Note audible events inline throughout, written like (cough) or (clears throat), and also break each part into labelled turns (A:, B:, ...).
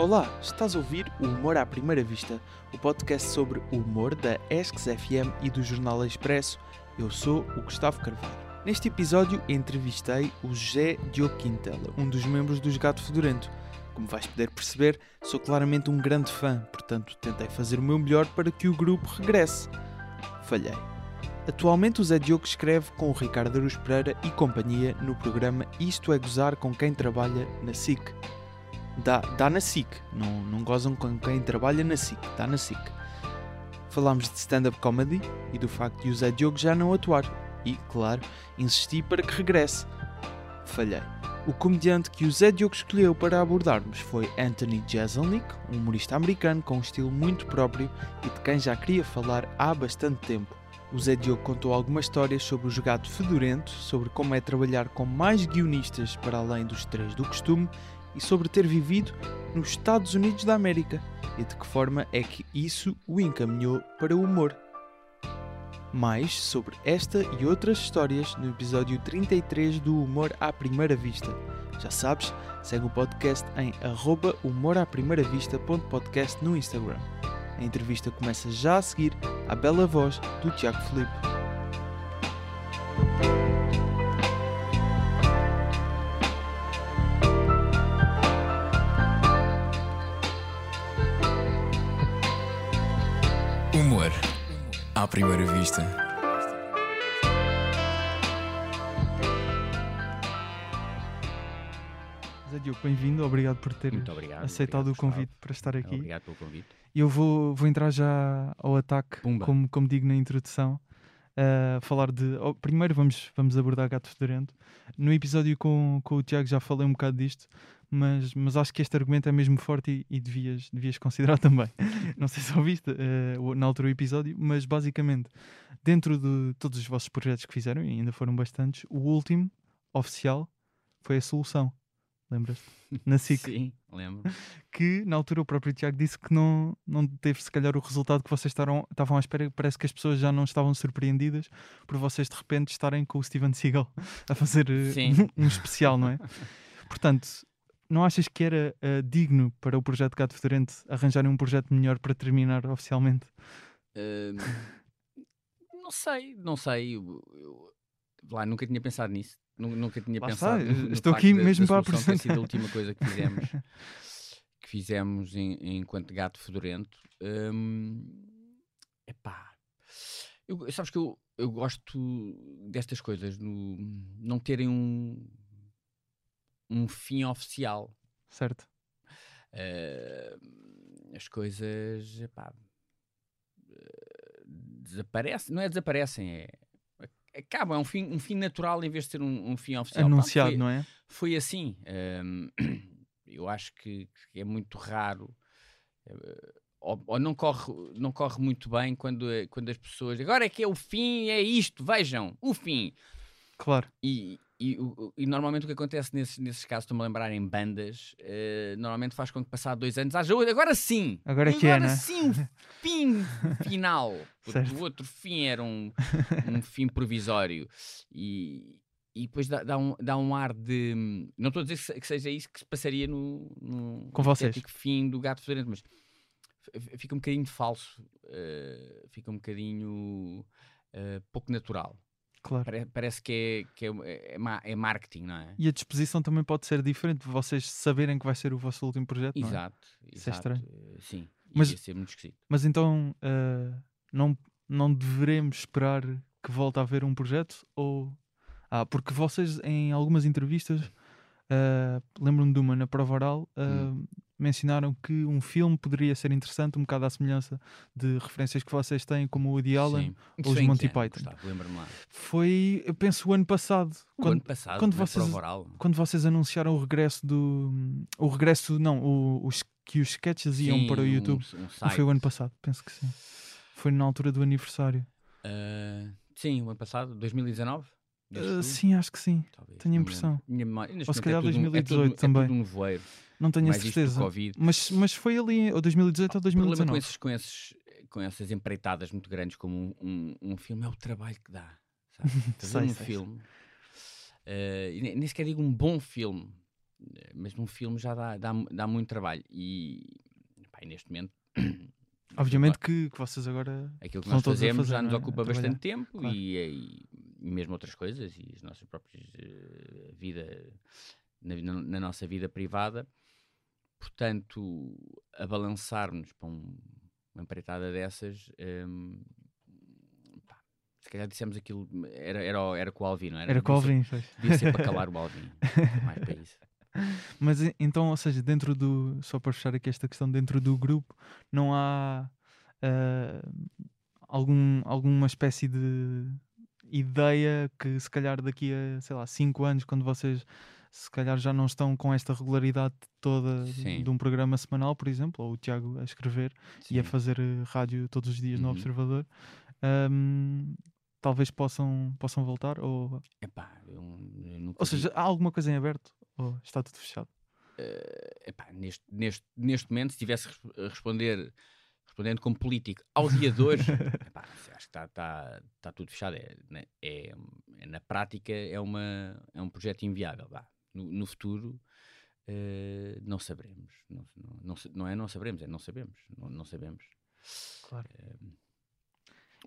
A: Olá, estás a ouvir o Humor à Primeira Vista, o podcast sobre o humor da ESCS FM e do Jornal Expresso. Eu sou o Gustavo Carvalho. Neste episódio entrevistei o José Diogo Quintela, um dos membros dos Gato Fedorento. Como vais poder perceber, sou claramente um grande fã, portanto tentei fazer o meu melhor para que o grupo regresse. Falhei. Atualmente o Zé Diogo escreve com o Ricardo Aruz Pereira e companhia no programa Isto é Gozar com quem trabalha na SIC. Dá, dá na SIC, não, não gozam com quem trabalha na SIC, dá na SIC. Falámos de stand-up comedy e do facto de o Zé Diogo já não atuar. E, claro, insisti para que regresse. Falhei. O comediante que o Zé Diogo escolheu para abordarmos foi Anthony Jeselnik, um humorista americano com um estilo muito próprio e de quem já queria falar há bastante tempo. O Zé Diogo contou algumas histórias sobre o jogado fedorento, sobre como é trabalhar com mais guionistas para além dos três do costume e sobre ter vivido nos Estados Unidos da América e de que forma é que isso o encaminhou para o humor. Mais sobre esta e outras histórias no episódio 33 do Humor à Primeira Vista. Já sabes, segue o podcast em arroba humoraprimeiravista.podcast no Instagram. A entrevista começa já a seguir à bela voz do Tiago Felipe.
B: À primeira vista.
A: Zé Diogo, bem-vindo, obrigado por ter
C: Muito obrigado.
A: aceitado
C: obrigado,
A: o convite
C: Gustavo.
A: para estar aqui.
C: Obrigado pelo convite.
A: Eu vou, vou entrar já ao ataque,
C: Pumba.
A: como, como digo na introdução. a falar de. oh, primeiro vamos, vamos abordar Gato Fedorento. No episódio com, com o Tiago já falei um bocado disto, mas, mas acho que este argumento é mesmo forte e, e devias, devias considerar (laughs) também. Não sei se ouviste o- na altura o episódio, mas basicamente, dentro de todos os vossos projetos que fizeram, e ainda foram bastantes, o último, oficial, foi a solução. Lembras-te? Na (laughs) SIC
C: Sim, lembro. (laughs)
A: que na altura o próprio Tiago disse que não, não teve se calhar o resultado que vocês estavam, estavam à espera. Parece que as pessoas já não estavam surpreendidas por vocês de repente estarem com o Steven Seagal a fazer eh,
C: Sim.
A: um especial, não é? Portanto, não achas que era eh, digno para o projeto Gato Fedorente arranjarem um projeto melhor para terminar oficialmente?
C: Ahm, (laughs) não sei, não sei. Eu, eu- lá, nunca tinha pensado nisso. Nu- Nunca tinha
A: Lá
C: pensado.
A: está, estou aqui mesmo
C: da
A: para
C: ter sido
A: apresentar.
C: a última coisa que fizemos, (laughs) que fizemos em- enquanto gato fedorento. Ahm, epá, eu, sabes que eu, eu gosto destas coisas, no, não terem um, um fim oficial.
A: Certo?
C: Eh, as coisas epá, eh, desaparecem, não é desaparecem, é acabam, é um fim, um fim natural em vez de ser um, um fim oficial. Pá,
A: Anunciado,
C: foi,
A: não é?
C: foi assim. (coughs) Eu acho que, que é muito raro. eh, ou, ou não, corre, não corre muito bem quando, eh, quando as pessoas. Agora é que é o fim, é isto, vejam, o fim.
A: Claro.
C: E, e, o- e normalmente o que acontece nesses, nesses casos, estou-me a lembrar em bandas, eh, normalmente faz com que passado dois anos haja outro. Agora sim!
A: Agora é que é,
C: agora
A: né?
C: sim, fim (laughs) final. Porque o outro fim era um, um fim provisório. E, e depois dá, dá um, dá um ar de. Não estou a dizer que se- que seja isso que se passaria no, no
A: Com vocês.
C: fim do gato fedorento, mas fica um bocadinho falso, eh, fica um bocadinho eh, pouco natural.
A: Claro.
C: Pare- parece que é, que é, é, é marketing, não é?
A: E a disposição também pode ser diferente, vocês saberem que vai ser o vosso último projeto, não é?
C: Exato.
A: Isso é
C: exato,
A: estranho.
C: Sim,
A: Mas-
C: ia ser muito esquisito.
A: Mas então eh, não, não deveremos esperar que volte a haver um projeto? Ou... Ah, porque vocês em algumas entrevistas, eh, lembro-me de uma na prova oral, eh,
C: Hum.
A: mencionaram que um filme poderia ser interessante, um bocado à semelhança de referências que vocês têm, como o Woody Allen.
C: Sim.
A: ou os Monty Python.
C: Gustavo? Lembra-me lá.
A: Foi, eu penso, o ano passado.
C: O
A: quando,
C: ano passado,
A: quando vocês-
C: prova oral.
A: quando vocês anunciaram o regresso do. O regresso, não, o, os, que os sketches iam
C: Sim,
A: para o
C: um-
A: YouTube.
C: um site.
A: foi o ano passado? Penso que sim. Foi na altura do aniversário.
C: Ah, sim, o ano passado, 2019?
A: Uh, sim, acho que sim.
C: Talvez,
A: tenho a impressão.
C: Minha
A: Ou se
C: é
A: calhar
C: tudo um- é
A: 2018
C: tudo-
A: também.
C: É tudo um nevoeiro.
A: Não tenho a certeza.
C: Covid.
A: Mas, mas foi ali, ou 2018 ou
C: O problema com
A: 2019.
C: esses, com, esses, com essas empreitadas muito grandes como um, um, um filme é o trabalho que dá. Sabe? (laughs)
A: Sei,
C: um
A: sei,
C: filme. eh, e nem, nem sequer digo um bom filme. eh, mas num filme já dá, dá, dá muito trabalho. E, pá, e neste momento, (coughs)
A: Obviamente que, que vocês agora.
C: aquilo que nós fazemos
A: fazer,
C: já nos
A: é?
C: ocupa bastante tempo
A: Claro.
C: e, e- e mesmo outras coisas e as nossas próprias eh, vida na, na- nossa vida privada. Portanto, a balançarmos para um- uma empreitada dessas, hum, pá, se calhar dissemos aquilo, era, era, era com o Alvin, não era?
A: Era com o Alvin, pois.
C: Devia ser para calar o (laughs) Alvin, mais para isso. (laughs)
A: Mas e- então, ou seja, dentro do. Só para fechar aqui esta questão, dentro do grupo, não há ah, algum, alguma espécie de ideia que se calhar daqui a, sei lá, 5 anos, quando vocês se calhar já não estão com esta regularidade toda de-
C: Sim.
A: de um programa semanal, por exemplo, ou o Tiago a escrever e a
C: Sim.
A: fazer eh, rádio todos os dias no
C: Uhum.
A: Observador, ahm, talvez possam, possam voltar? Ou,
C: Epá, eu, eu nunca
A: ou
C: vi-
A: seja, há alguma coisa em aberto? Ou está tudo fechado?
C: eh, epá, neste, neste, neste momento, se tivesse a responder respondendo como político ao dia de hoje, (laughs) epá, acho que está tá, tá tudo fechado. É, né, é- é- na prática é, uma, é um projeto inviável. vá. No, no futuro eh, não saberemos. Não, não, não, é não saberemos, é não sabemos. Não, não sabemos.
A: Claro.
C: Eh,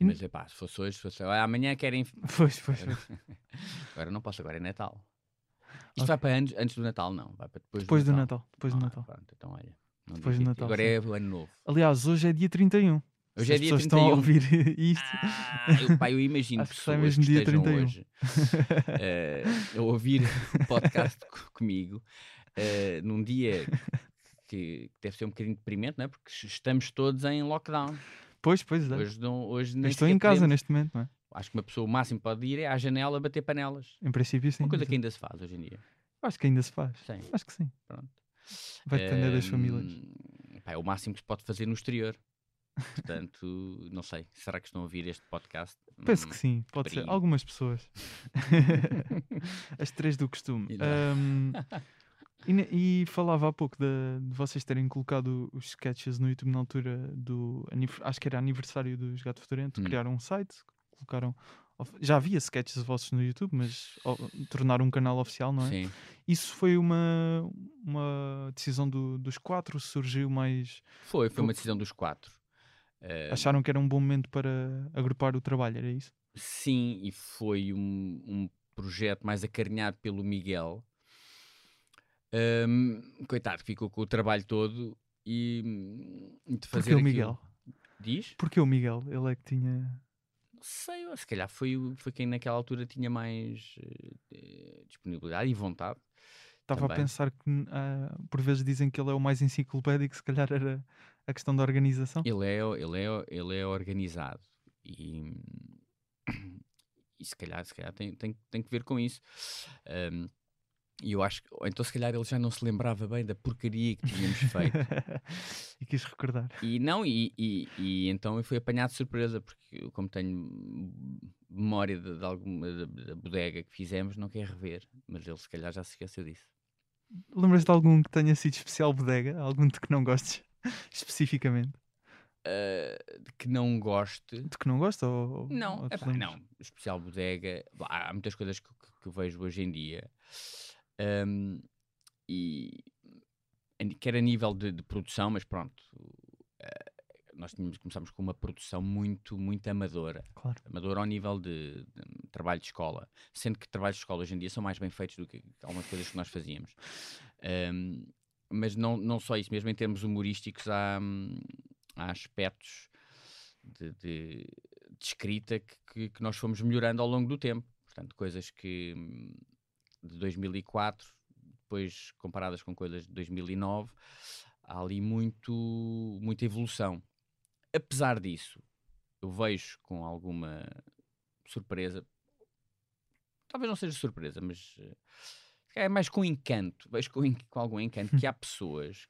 C: mas epá, se fosse hoje, se fosse "Ah, amanhã querem. (laughs)
A: Pois, pois, (laughs)
C: Agora, não posso, agora é Natal. Isto
A: Ok.
C: vai para antes, antes do Natal, não. Vai para depois,
A: Depois
C: do
A: do
C: Natal.
A: Natal. Depois do
C: Ah,
A: Natal.
C: pronto, então olha. Não
A: Depois do Natal,
C: Agora
A: sim.
C: é o ano novo.
A: Aliás, hoje é dia 31.
C: Hoje
A: Se
C: é
A: as
C: dia
A: pessoas estão a
C: 31.
A: ouvir (laughs) isto.
C: Ah, eu, pá, eu imagino
A: Acho que
C: pessoas
A: mesmo
C: que
A: dia
C: estejam
A: 31.
C: hoje eh, a ouvir o podcast (laughs) co- comigo eh, num dia que deve ser um bocadinho deprimente, não é? Porque estamos todos em lockdown.
A: Pois, pois é.
C: Hoje, não, hoje nem
A: estou em casa
C: podemos-
A: neste momento, não é?
C: Acho que uma pessoa o máximo pode ir é à janela bater panelas.
A: Em princípio, sim.
C: Uma coisa
A: exato.
C: que ainda se faz hoje em dia.
A: Acho que ainda se faz.
C: Sim,
A: Acho que sim.
C: pronto.
A: Vai depender das famílias.
C: Pá, é o máximo que se pode fazer no exterior. Portanto, (laughs) não sei. Será que estão a ouvir este podcast?
A: Penso
C: Hum,
A: que sim, pode ser. Algumas pessoas. (laughs) As três do costume. Ahm, (laughs) e, e falava há pouco de, de vocês terem colocado os sketches no YouTube na altura do. Acho que era aniversário dos Gato Fedorento.
C: Hum.
A: Criaram um site, colocaram. Já havia sketches vossos no YouTube, mas o- tornaram um canal oficial, não é?
C: Sim.
A: Isso foi uma, uma decisão do- dos quatro? Surgiu mais.
C: Foi, foi uma decisão dos quatro. Eh,
A: Acharam que era um bom momento para agrupar o trabalho, era isso?
C: Sim, e foi um, um projeto mais acarinhado pelo Miguel. Ahm, coitado, ficou com o trabalho todo e hum, de fazer
A: Porquê o Miguel?
C: Diz?
A: Porquê o Miguel? Ele é que tinha.
C: Sei, se calhar foi, foi quem naquela altura tinha mais eh, disponibilidade e vontade.
A: Estava a pensar que ah, por vezes dizem que ele é o mais enciclopédico, se calhar era a questão da organização.
C: Ele é, ele é, ele é organizado e, e se calhar, se calhar tem, tem, tem que ver com isso. Ahm, e eu acho que, então se calhar ele já não se lembrava bem da porcaria que tínhamos (laughs) feito.
A: e quis recordar.
C: E não, e, e, e então eu fui apanhado de surpresa, porque eu, como tenho memória de, de alguma da, da bodega que fizemos, não quer rever, mas ele se calhar já se esqueceu disso.
A: Lembras-te de algum que tenha sido especial bodega? Algum de que não gostes (laughs) especificamente?
C: Ah, de que não goste.
A: De que não gosta? Ou,
C: Não,
A: ou
C: epá,
A: lembras?
C: não. Especial bodega. Há muitas coisas que, que- que vejo hoje em dia. Ahm, e quer a nível de, de produção, mas pronto. eh, nós tínhamos, começámos com uma produção muito, muito amadora.
A: Claro.
C: Amadora ao nível de, de trabalho de escola. Sendo que trabalhos de escola hoje em dia são mais bem feitos do que algumas coisas que nós fazíamos. Ahm, mas não, não só isso, mesmo em termos humorísticos, há, há aspectos de, de- de escrita que, que- que nós fomos melhorando ao longo do tempo. Portanto, coisas que de 2004, depois comparadas com coisas de 2009, há ali muito, muita evolução. Apesar disso, eu vejo com alguma surpresa, talvez não seja surpresa, mas eh, é mais com encanto, vejo com, com algum encanto que há (laughs) pessoas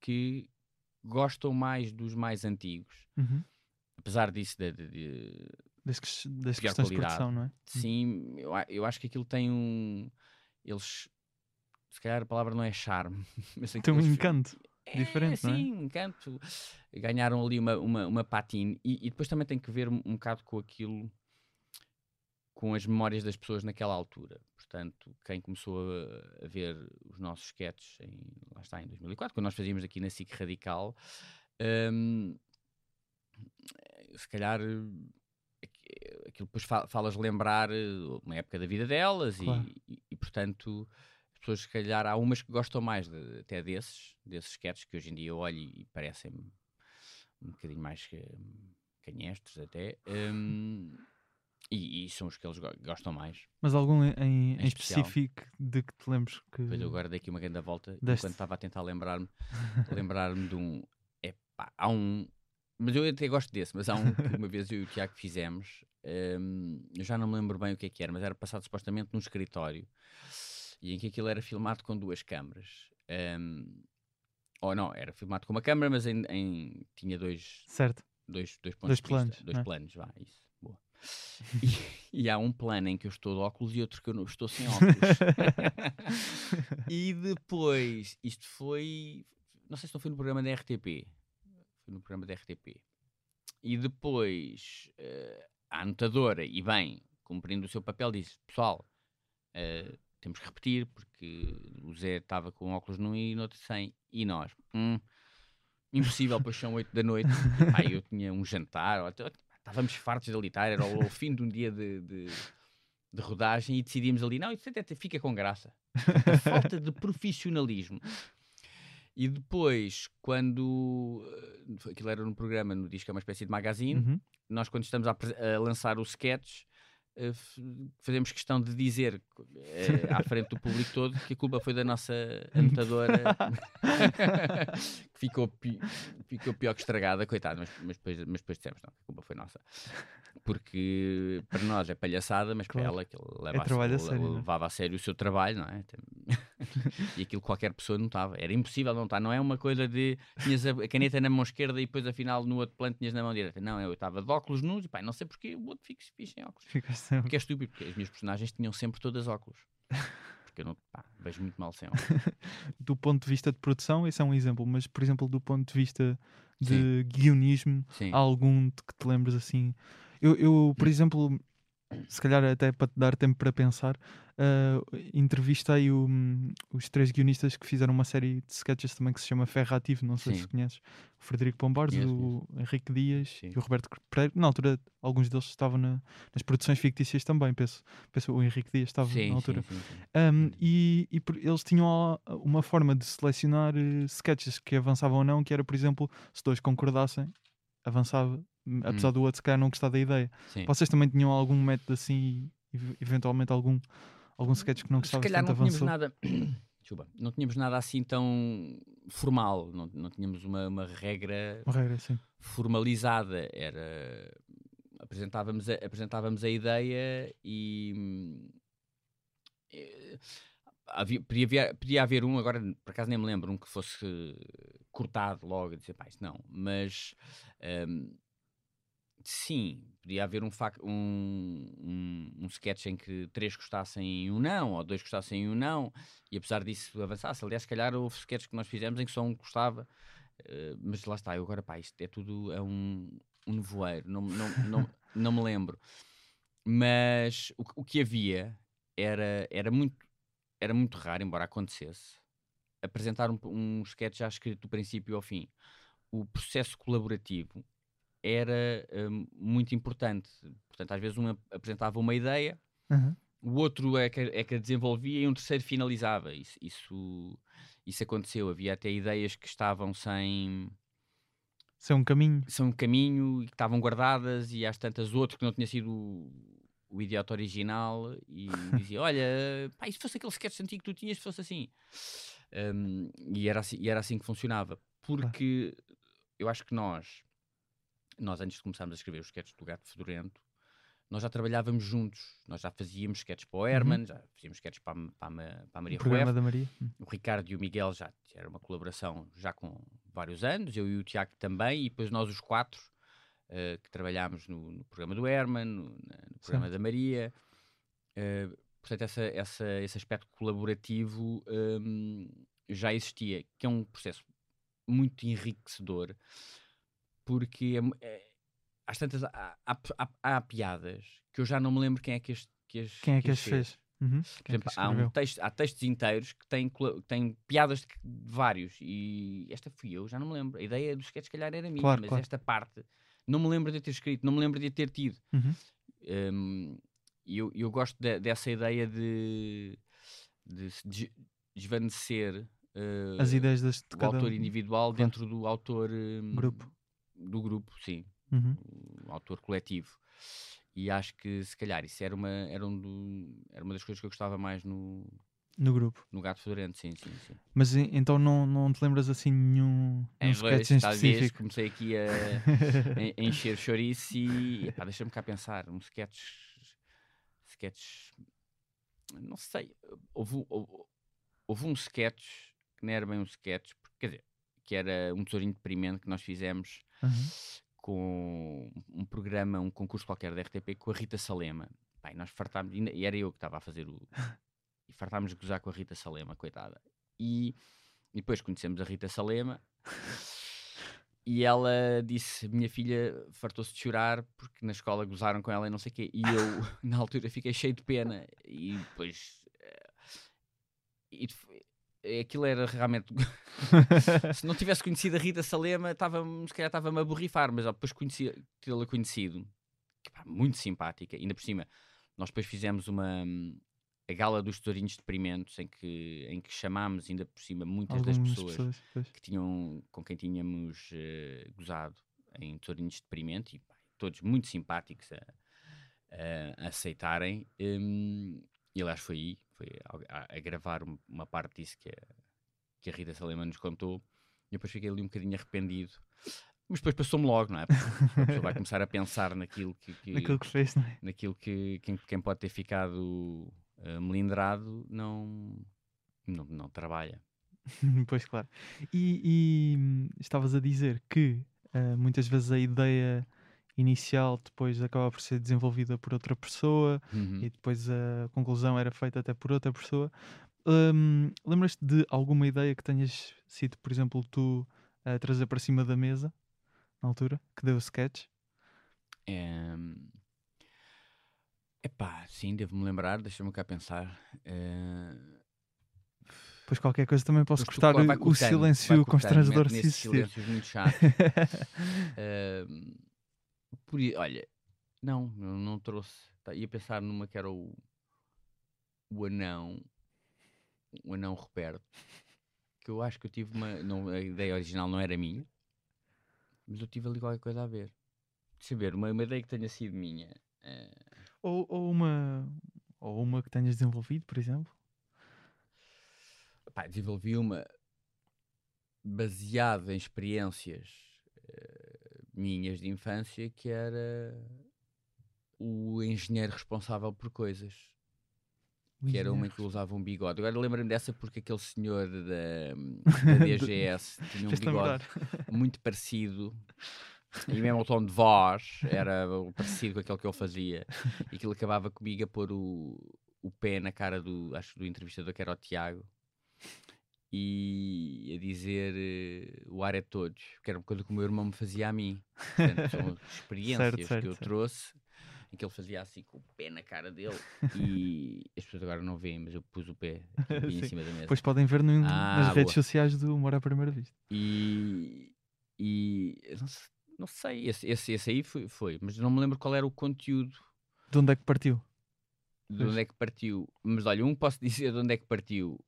C: que gostam mais dos mais antigos,
A: Uhum.
C: apesar disso de- de- de,
A: Das, ques- das questões de
C: qualidade.
A: produção, não é?
C: Sim, eu, eu acho que aquilo tem um. Eles. Se calhar a palavra não é charme. (laughs) Mas
A: Tem um encanto.
C: É,
A: diferente, não é?
C: Sim, um encanto. Ganharam ali uma, uma, uma patine. E, e depois também tem que ver um, um bocado com aquilo. Com as memórias das pessoas naquela altura. portanto, quem começou a, a ver os nossos sketches, em, lá está, em 2004, quando nós fazíamos aqui na SIC Radical, hum, se calhar aquilo depois fa- falas lembrar eh, uma época da vida delas e-
A: Claro.
C: e, e, portanto as pessoas se calhar há umas que gostam mais de- até desses, desses sketches que hoje em dia eu olho e parecem um bocadinho mais canhestros até hum, e, e são os que eles go- gostam mais.
A: Mas algum em, em,
C: Em
A: específico de que te lembres que.
C: Depois eu agora dei aqui uma grande volta
A: Deste.
C: enquanto estava a tentar lembrar-me lembrar-me de um. Epá, há um. Mas eu até gosto desse, mas há um que uma vez eu e o Tiago fizemos. hum, eu já não me lembro bem o que é que era, mas era passado supostamente num escritório e em que aquilo era filmado com duas câmaras. hum, ou não, era filmado com uma câmara, mas em, em- tinha dois,
A: Certo.
C: dois, dois pontos
A: Dois
C: de
A: planos,
C: vista, dois
A: é?
C: planos, vá, isso, boa. (laughs) E, e há um plano em que eu estou de óculos e outro que eu não estou sem óculos. (laughs) e depois, isto foi, não sei se não foi no programa da RTP, no programa da RTP. E depois eh, a anotadora, e bem, cumprindo o seu papel, disse: Pessoal, eh, temos que repetir, porque o Zé estava com óculos num e no outro sem, e nós, "Hum, impossível, pois são 8 da noite. Pá, eu tinha um jantar, estávamos fartos de ali estar, era o, o fim de um dia de, de, de rodagem e decidimos ali: não, isso até fica com graça. A falta de profissionalismo. E depois, quando eh, aquilo era no programa, no disco é uma espécie de magazine,
A: Uhum.
C: nós quando estamos a, a lançar o sketch eh, fazemos questão de dizer eh, à frente do público todo que a culpa foi da nossa anotadora (laughs) (laughs) que ficou, pi- ficou pior que estragada, coitada, mas, mas, depois, mas depois dissemos, não, a culpa foi nossa. Porque para nós é palhaçada, mas
A: Claro.
C: para ela que leva a-
A: trabalho a
C: le-
A: sério, é?
C: levava a sério o seu trabalho, não é? (laughs) E aquilo qualquer pessoa notava. Era impossível não estar. Não é uma coisa de tinhas a a caneta na mão esquerda e depois afinal no outro plano tinhas na mão direita. Não, eu estava de óculos nus e pá, não sei porque o outro fica fixe em óculos.
A: Ficas sempre.
C: Porque é estúpido, porque as minhas personagens tinham sempre todas óculos. (laughs) Porque eu não pá, vejo muito mal sem óculos. (laughs)
A: Do ponto de vista de produção, esse é um exemplo, mas por exemplo, do ponto de vista de guionismo,
C: Sim.
A: há algum de que te lembres assim? Eu, eu, por exemplo, se calhar até para te dar tempo para pensar, ah, entrevistei o- os três guionistas que fizeram uma série de sketches também que se chama Ferro Ativo, não sei
C: Sim.
A: se conheces, o Frederico Pombares,
C: Conheço,
A: o Henrique Dias
C: Sim.
A: e o Roberto Pereira. Na altura, alguns deles estavam na- nas produções fictícias também, penso, penso o Henrique Dias estava
C: Sim,
A: na altura.
C: sim.
A: Um, e e por- eles tinham a- uma forma de selecionar eh, sketches que avançavam ou não, que era, por exemplo, se dois concordassem, avançava, apesar
C: Hum.
A: do outro se calhar não gostar da ideia.
C: Sim.
A: Vocês também tinham algum método assim, ev- eventualmente algum, algum sketch que não
C: Se
A: gostavas
C: calhar
A: tanto
C: não tínhamos
A: avançou?
C: nada. (coughs) Desculpa, não tínhamos nada assim tão formal, não, não tínhamos uma, uma regra
A: Uma regra, sim.
C: formalizada. Era apresentávamos a, apresentávamos a ideia e hum, eh, havia, podia, haver, podia haver um, agora por acaso nem me lembro, um que fosse cortado logo e dizer, pá, isso não, mas hum, sim, podia haver um, um, um, um sketch em que três gostassem um não, ou dois gostassem um não, e apesar disso avançasse. Aliás, se calhar houve sketches que nós fizemos em que só um gostava, eh, mas lá está, eu agora, pá, isto é tudo é um, um nevoeiro, não, não, não, não me lembro. Mas o, o que havia era, era, muito, era muito raro, embora acontecesse, apresentar um, um sketch já escrito do princípio ao fim. O processo colaborativo era hum, muito importante. Portanto, às vezes um ap- apresentava uma ideia,
A: Uhum.
C: o outro é que, é que a desenvolvia e um terceiro finalizava. Isso, isso, isso aconteceu. Havia até ideias que estavam sem,
A: é um caminho.
C: sem um caminho e que estavam guardadas, e às tantas outro que não tinha sido o, idiota original e (laughs) dizia: Olha, pá, e se fosse aquele sketch antigo que tu tinhas, se fosse assim. Um, e, era assim e era assim que funcionava. Porque eu acho que nós, nós antes de começarmos a escrever os sketches do Gato Fedorento, nós já trabalhávamos juntos. Nós já fazíamos sketches para o Herman, já fazíamos sketches para, a- para, para a Maria
A: O programa
C: Rueff.
A: da Maria. Hum.
C: O Ricardo e o Miguel já era uma colaboração já com vários anos, eu e o Tiago também, e depois nós os quatro eh, que trabalhámos no, no programa do Herman, no, no programa da Maria. Eh, portanto, essa, essa, esse aspecto colaborativo hum, já existia, que é um processo muito enriquecedor, porque é é- às tantas há, há, há- há piadas que eu já não me lembro quem é que as, que as,
A: Quem é que as fez? Uhum.
C: Por
A: é
C: exemplo, há, um texto, há textos inteiros que têm, que têm piadas de, de vários. E esta fui eu, já não me lembro. A ideia do sketch, se calhar, era minha,
A: Claro,
C: mas
A: claro.
C: esta parte não me lembro de ter escrito, não me lembro de ter tido.
A: Uhum.
C: Hum, E eu, eu gosto de- dessa ideia de, de se des- desvanecer eh,
A: As ideias das, de
C: o autor individual
A: claro.
C: dentro do autor hum,
A: Grupo.
C: Do grupo, sim,
A: Uhum.
C: o autor coletivo. E acho que se calhar isso era uma, era, um do- era uma das coisas que eu gostava mais no,
A: No grupo.
C: no Gato Fedorento, sim, sim, sim.
A: Mas então não, não te lembras assim nenhum, nenhum
C: É,
A: sketch em
C: talvez
A: específico?
C: comecei aqui a, (laughs) a- encher chouriço e epá, deixa-me cá pensar, um sketch, sketch, não sei, houve, um- houve, houve um sketch que não era bem um sketch, porque, quer dizer, que era um tesourinho deprimente que nós fizemos
A: Uhum.
C: com um programa, um concurso qualquer da RTP com a Rita Salema. Pai, nós fartámos, e era eu que estava a fazer o. (laughs) e fartámos de gozar com a Rita Salema, coitada. E, e depois conhecemos a Rita Salema e ela disse: Minha filha fartou-se de chorar porque na escola gozaram com ela e não sei o quê. E eu, (laughs) na altura, fiquei cheio de pena. E depois. eh, E, aquilo era realmente (laughs) se não tivesse conhecido a Rita Salema, estava, se calhar estava-me a borrifar, mas ó, depois conheci, tê-la conhecido, que, pá, muito simpática, ainda por cima, nós depois fizemos uma a gala dos tesourinhos deprimentes em que, em que chamámos ainda por cima muitas das
A: Algumas
C: pessoas,
A: pessoas. pois.
C: que tinham, com quem tínhamos eh, gozado em tesourinhos deprimente e pá, todos muito simpáticos a, a- aceitarem. hum, e aliás foi aí, foi a, a- gravar um- uma parte disso que a, que a Rita Salema nos contou. E depois fiquei ali um bocadinho arrependido. Mas depois passou-me logo, não é? Porque a pessoa vai começar a pensar naquilo que, que-
A: Naquilo que fez, não é?
C: naquilo que quem, quem pode ter ficado eh, melindrado não, não, não trabalha. (laughs)
A: pois claro. E, e, hum, estavas a dizer que ah, muitas vezes a ideia inicial depois acaba por ser desenvolvida por outra pessoa
C: Uhum.
A: e depois a conclusão era feita até por outra pessoa. Hum, Lembras-te de alguma ideia que tenhas sido, por exemplo, tu a trazer para cima da mesa na altura, que deu o sketch?
C: Em, Epá, sim, devo-me lembrar, deixa-me cá pensar. Eh,
A: Pois qualquer coisa também posso cortar o
C: vai
A: silêncio constrangedor se existir.
C: silêncios muito chatos. Ahm, (laughs) por, olha, não, não trouxe. Tá, ia pensar numa que era o, o anão, o anão Roberto, que eu acho que eu tive uma. Não, a ideia original não era minha, mas eu tive ali qualquer coisa a ver. Deixa eu ver, uma, uma ideia que tenha sido minha. eh,
A: Ou, ou uma ou uma que tenhas desenvolvido, por exemplo.
C: pá, desenvolvi uma baseada em experiências minhas de infância que era o engenheiro responsável por coisas.
A: O
C: Que era uma que usava um bigode. Agora lembro-me dessa porque aquele senhor da, (laughs) da DGS (laughs) tinha um bigode (laughs) muito parecido. E mesmo o tom de voz era parecido com aquele que eu fazia. E aquilo acabava comigo a pôr o, o pé na cara do, acho, do entrevistador, que era o Tiago. E a dizer eh, o ar é de todos, que era uma coisa que o meu irmão me fazia a mim. Portanto, são (laughs) experiências
A: certo,
C: que eu
A: certo.
C: trouxe em que ele fazia assim com o pé na cara dele. (laughs) E as pessoas agora não veem, mas eu pus o pé aqui (laughs) em cima da mesa.
A: Depois podem ver no-
C: Ah,
A: nas redes
C: boa.
A: sociais do Humor à Primeira Vista.
C: E, e não, se- não sei, esse, esse, esse aí foi, foi, mas não me lembro qual era o conteúdo,
A: De onde é que partiu?
C: De onde é que partiu. Mas olha, um posso (laughs) dizer de onde é que partiu.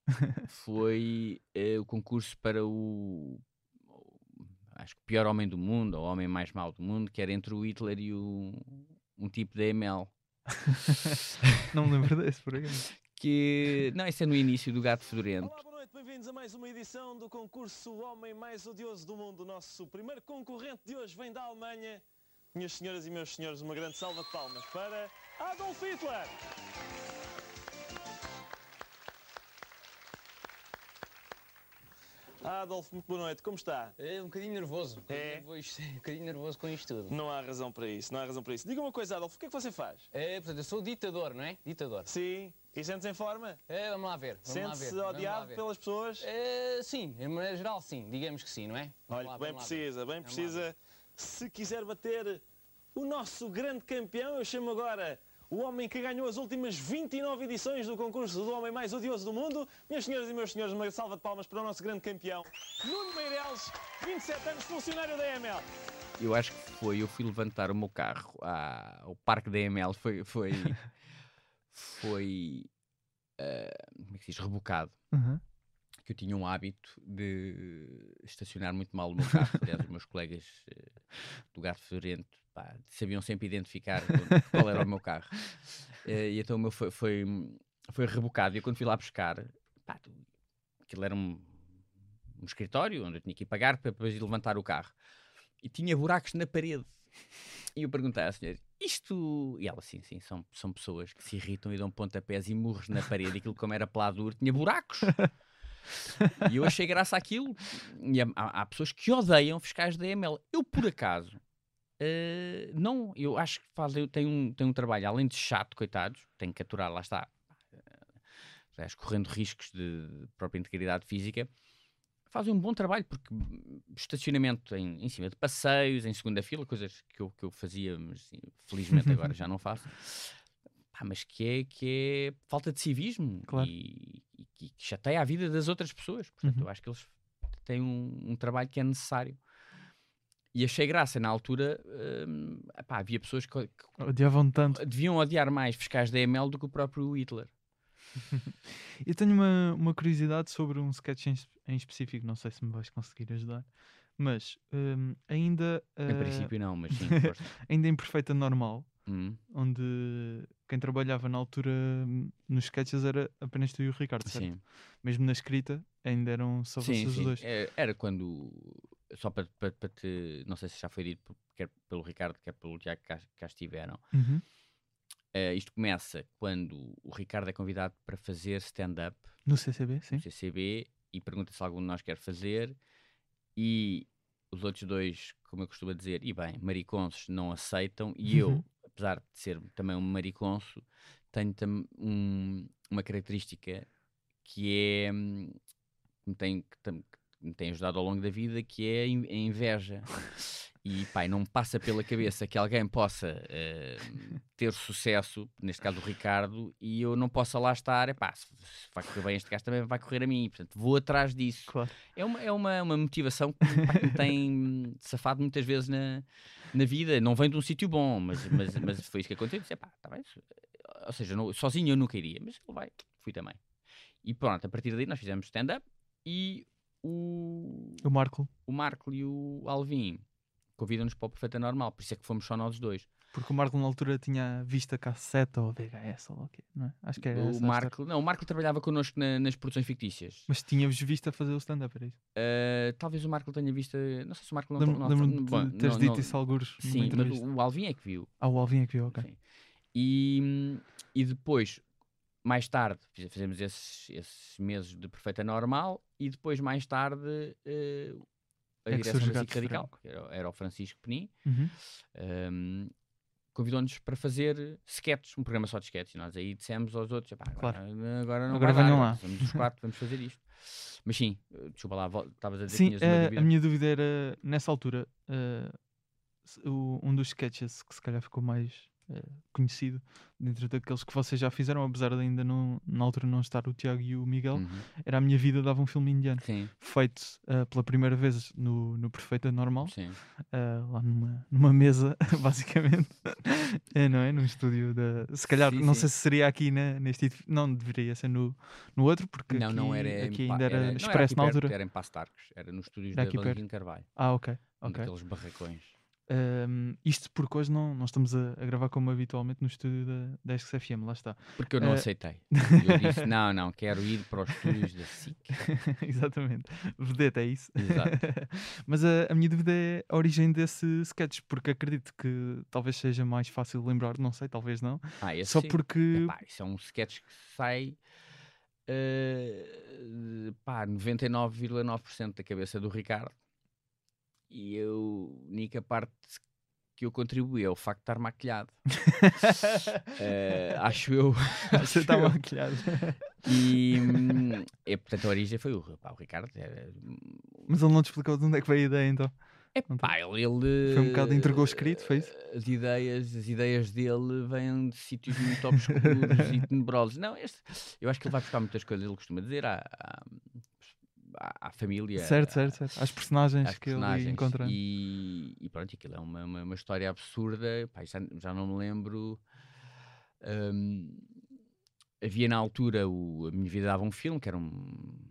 C: Foi eh, o concurso para o, acho que o pior homem do mundo, ou o homem mais mau do mundo, que era entre o Hitler e o, um tipo da ML. (laughs)
A: Não me lembro desse, por acaso.
C: Que, não, isso é no início do Gato Fedorento.
D: Olá, boa noite, bem-vindos a mais uma edição do concurso O Homem Mais Odioso do Mundo. O nosso primeiro concorrente de hoje vem da Alemanha. Minhas senhoras e meus senhores, uma grande salva de palmas para Adolf Hitler! Adolf, muito boa noite, como está?
E: É um bocadinho nervoso.
D: É?
E: Vou (laughs) um bocadinho nervoso com isto tudo.
D: Não há razão para isso, não há razão para isso. Diga uma coisa, Adolf, o que é que você faz?
E: É, portanto, eu sou ditador, não é? Ditador.
D: Sim, e sente-se em forma?
E: É, vamos lá ver.
D: Sente-se odiado
E: ver.
D: pelas pessoas?
E: É, sim, em maneira geral, sim. Digamos que sim, não é? Vamos
D: Olha,
E: lá,
D: bem precisa, bem
E: Vamos
D: precisa. Se quiser bater o nosso grande campeão, eu chamo agora o homem que ganhou as últimas 29 edições do concurso do homem mais odioso do mundo. Minhas senhoras e meus senhores, uma salva de palmas para o nosso grande campeão, Nuno Meireles, 27 anos, funcionário da EML.
C: Eu acho que foi, eu fui levantar o meu carro à- ao parque da EML, foi, foi, (laughs) foi ah, como é que se diz, rebocado.
A: Uhum.
C: que eu tinha um hábito de estacionar muito mal o meu carro. Aliás, os meus colegas eh, do Gato Fedorento pá, sabiam sempre identificar qual- era o meu carro. (laughs) Eh, e então o meu foi, foi, foi rebocado. E eu, quando fui lá buscar, pá, aquilo era um, um escritório onde eu tinha que ir pagar para depois levantar o carro. E tinha buracos na parede. E eu perguntei à senhora, isto... E ela, sim, sim, são, são pessoas que se irritam e dão pontapés e murros na parede. Aquilo como era peladuro, tinha buracos. E eu achei graça àquilo. E há, há- há pessoas que odeiam fiscais da EML. Eu, por acaso, eh, não, eu acho que fazem, tem, um, tem um trabalho, além de chato, coitados, tem que aturar, lá está, eh, correndo riscos de, de própria integridade física, fazem um bom trabalho, porque hum, estacionamento em, em cima de passeios, em segunda fila, coisas que eu, que eu fazia, mas assim, felizmente agora (laughs) já não faço. Pá, mas que é, que é falta de civismo
A: Claro.
C: e, e que chateia a vida das outras pessoas. Portanto,
A: Uhum.
C: eu acho que eles têm um, um trabalho que é necessário. E achei graça, na altura, hum, epá, havia pessoas que, que
A: Odiavam tanto.
C: deviam odiar mais fiscais da EML do que o próprio Hitler. (laughs)
A: Eu tenho uma, uma curiosidade sobre um sketch em, em específico, não sei se me vais conseguir ajudar, mas hum, ainda,
C: Em
A: eh,
C: princípio não, mas sim, (laughs)
A: ainda em Perfeita Normal,
C: Hum,
A: onde quem trabalhava na altura hum, nos sketches era apenas tu e o Ricardo, certo?
C: sim.
A: Mesmo na escrita, ainda eram só
C: Sim,
A: vocês os
C: sim.
A: dois.
C: É, Era quando, só para, para, para te, não sei se já foi dito, quer pelo Ricardo, quer pelo Tiago que cá, cá estiveram.
A: Uhum.
C: Eh, isto começa quando o Ricardo é convidado para fazer stand-up
A: No CCB, sim.
C: no CCB e pergunta se algum de nós quer fazer e os outros dois, como eu costumo dizer, e bem, mariconsos não aceitam e eu,
A: Uhum.
C: apesar de ser também um mariconso, tenho tam- um- uma característica que é hum, que me tem, que tam- que me tem ajudado ao longo da vida, que é a in- a inveja. E pai, não me passa pela cabeça que alguém possa eh, ter sucesso, neste caso o Ricardo, e eu não possa lá estar, epá, se, vai correr bem este gajo também vai correr a mim, portanto vou atrás disso.
A: Claro.
C: É uma, é uma, uma motivação que, pá, me tem safado muitas vezes na, na vida. Não vem de um sítio bom, mas, mas, mas foi isso que aconteceu. Disse, "Epá, tá bem, ou seja, não- sozinho eu nunca iria, mas ele vai, fui também. E pronto, a partir daí nós fizemos stand-up e o,
A: O Marco,
C: o Marco e o Alvin convidam-nos para o Perfeita Normal, por isso é que fomos só nós dois.
A: porque o Marco na altura tinha visto a casseta ou VHS ou o quê, não é? Acho que era a
C: o. Marco, não, o Marco trabalhava connosco na- nas produções fictícias.
A: Mas tinha-vos visto a fazer o stand-up, era isso?
C: Uh, talvez o Marco tenha visto, não sei se o Marco não
A: Lembro-
C: não-
A: Lembro-me de teres
C: não-
A: dito
C: não-
A: isso alguns numa
C: Sim, mas o Alvin é que viu.
A: Ah, o Alvin é que viu, ok.
C: Sim. E, e depois, mais tarde, fiz- fizemos esses, esses meses de perfeita normal e depois, mais tarde, eh, a
A: É
C: direção da SIC Radical, que era, era o Francisco Penin,
A: Uhum.
C: ehm, convidou-nos para fazer sketches, um programa só de sketches. E nós aí dissemos aos outros: "Epá, agora, agora não
A: Agora
C: vai dar,
A: lá."
C: Somos os quatro, vamos fazer isto. Mas sim, eh, desculpa lá, estavas a dizer
A: Sim,
C: que tinhas
A: eh,
C: dúvida.
A: a minha dúvida era, nessa altura, o- um dos sketches que se calhar ficou mais conhecido dentro daqueles que vocês já fizeram, apesar de ainda não, na altura não estar o Tiago e o Miguel,
C: Uhum.
A: era A Minha Vida Dava um Filme Indiano,
C: Sim,
A: feito eh, pela primeira vez no, no Perfeita Normal,
C: sim.
A: eh, lá numa, numa mesa, (laughs) basicamente, é, não é? Num estúdio da. Se calhar,
C: Sim,
A: não
C: sim.
A: sei se seria aqui na, neste não deveria ser no, no outro, porque
C: Não,
A: aqui,
C: não era.
A: aqui ainda era,
C: não
A: expresso na
C: perto,
A: altura.
C: Era em Passo de Arcos, era nos estúdios
A: Era
C: da. Valentim Carvalho,
A: Ah, ok.
C: um barracões.
A: Um, isto porque hoje não, não estamos a, a gravar como habitualmente no estúdio da, da FM, lá está.
C: Porque eu não
A: Eh,
C: aceitei. (laughs) Eu disse: não, não, quero ir para os estúdios da SIC. (laughs)
A: Exatamente. Vedeta, é isso.
C: Exato. (laughs)
A: Mas a, a minha dúvida é a origem desse sketch, porque acredito que talvez seja mais fácil lembrar, não sei, talvez não.
C: Ah, esse
A: Só
C: sim.
A: porque.
C: Epá, isso é um sketch que sai. eh, pá, 99,9% da cabeça do Ricardo. E eu, a única parte que eu contribuí é o facto de estar maquilhado. (laughs) Eh, acho eu. (laughs) (laughs)
A: Você está maquilhado.
C: E, hum, é, portanto, a origem foi o, pá, o Ricardo. Era,
A: Mas ele não te explicou de onde é que veio a ideia então.
C: É pá, ele,
A: Foi um bocado entregou escrito, foi isso?
C: As ideias, as ideias dele vêm de sítios muito obscuros e tenebrosos. Não, este, eu acho que ele vai buscar muitas coisas, ele costuma dizer à, à, à- à família.
A: certo,
C: à-
A: certo, certo. As personagens
C: às
A: que ele
C: personagens.
A: encontra.
C: E, e pronto, aquilo é uma, uma, uma história absurda. Pá, já, já não me lembro. hum, havia na altura o A Minha Vida Dava um Filme, que era um-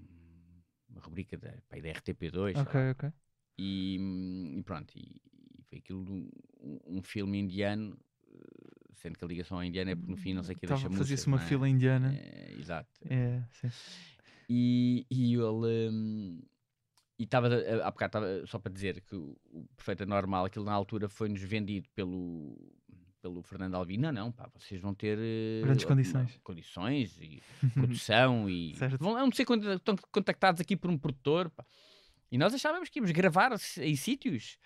C: uma rubrica da, pá, da RTP2. sei
A: Ok,
C: lá.
A: ok.
C: E, hum, e pronto, e, e foi aquilo um, um filme indiano, eh, sendo que a ligação ao indiano é porque no fim não sei o que
A: Tava-
C: deixa
A: Fazia-se
C: músicas,
A: uma
C: não é?
A: fila indiana.
C: É, exato.
A: É, sim.
C: E, e ele. hum, e estava, há bocado, tava, só para dizer que o, o Perfeito é Normal, aquilo na altura foi-nos vendido pelo, pelo Fernando Alvim. Não, não, pá, vocês vão ter. eh,
A: Grandes
C: uma-
A: condições.
C: condições e (laughs) produção e. (laughs)
A: Certo.
C: Vão, vão ser cont- estão contactados aqui por um produtor. pá. E nós achávamos que íamos gravar em sítios.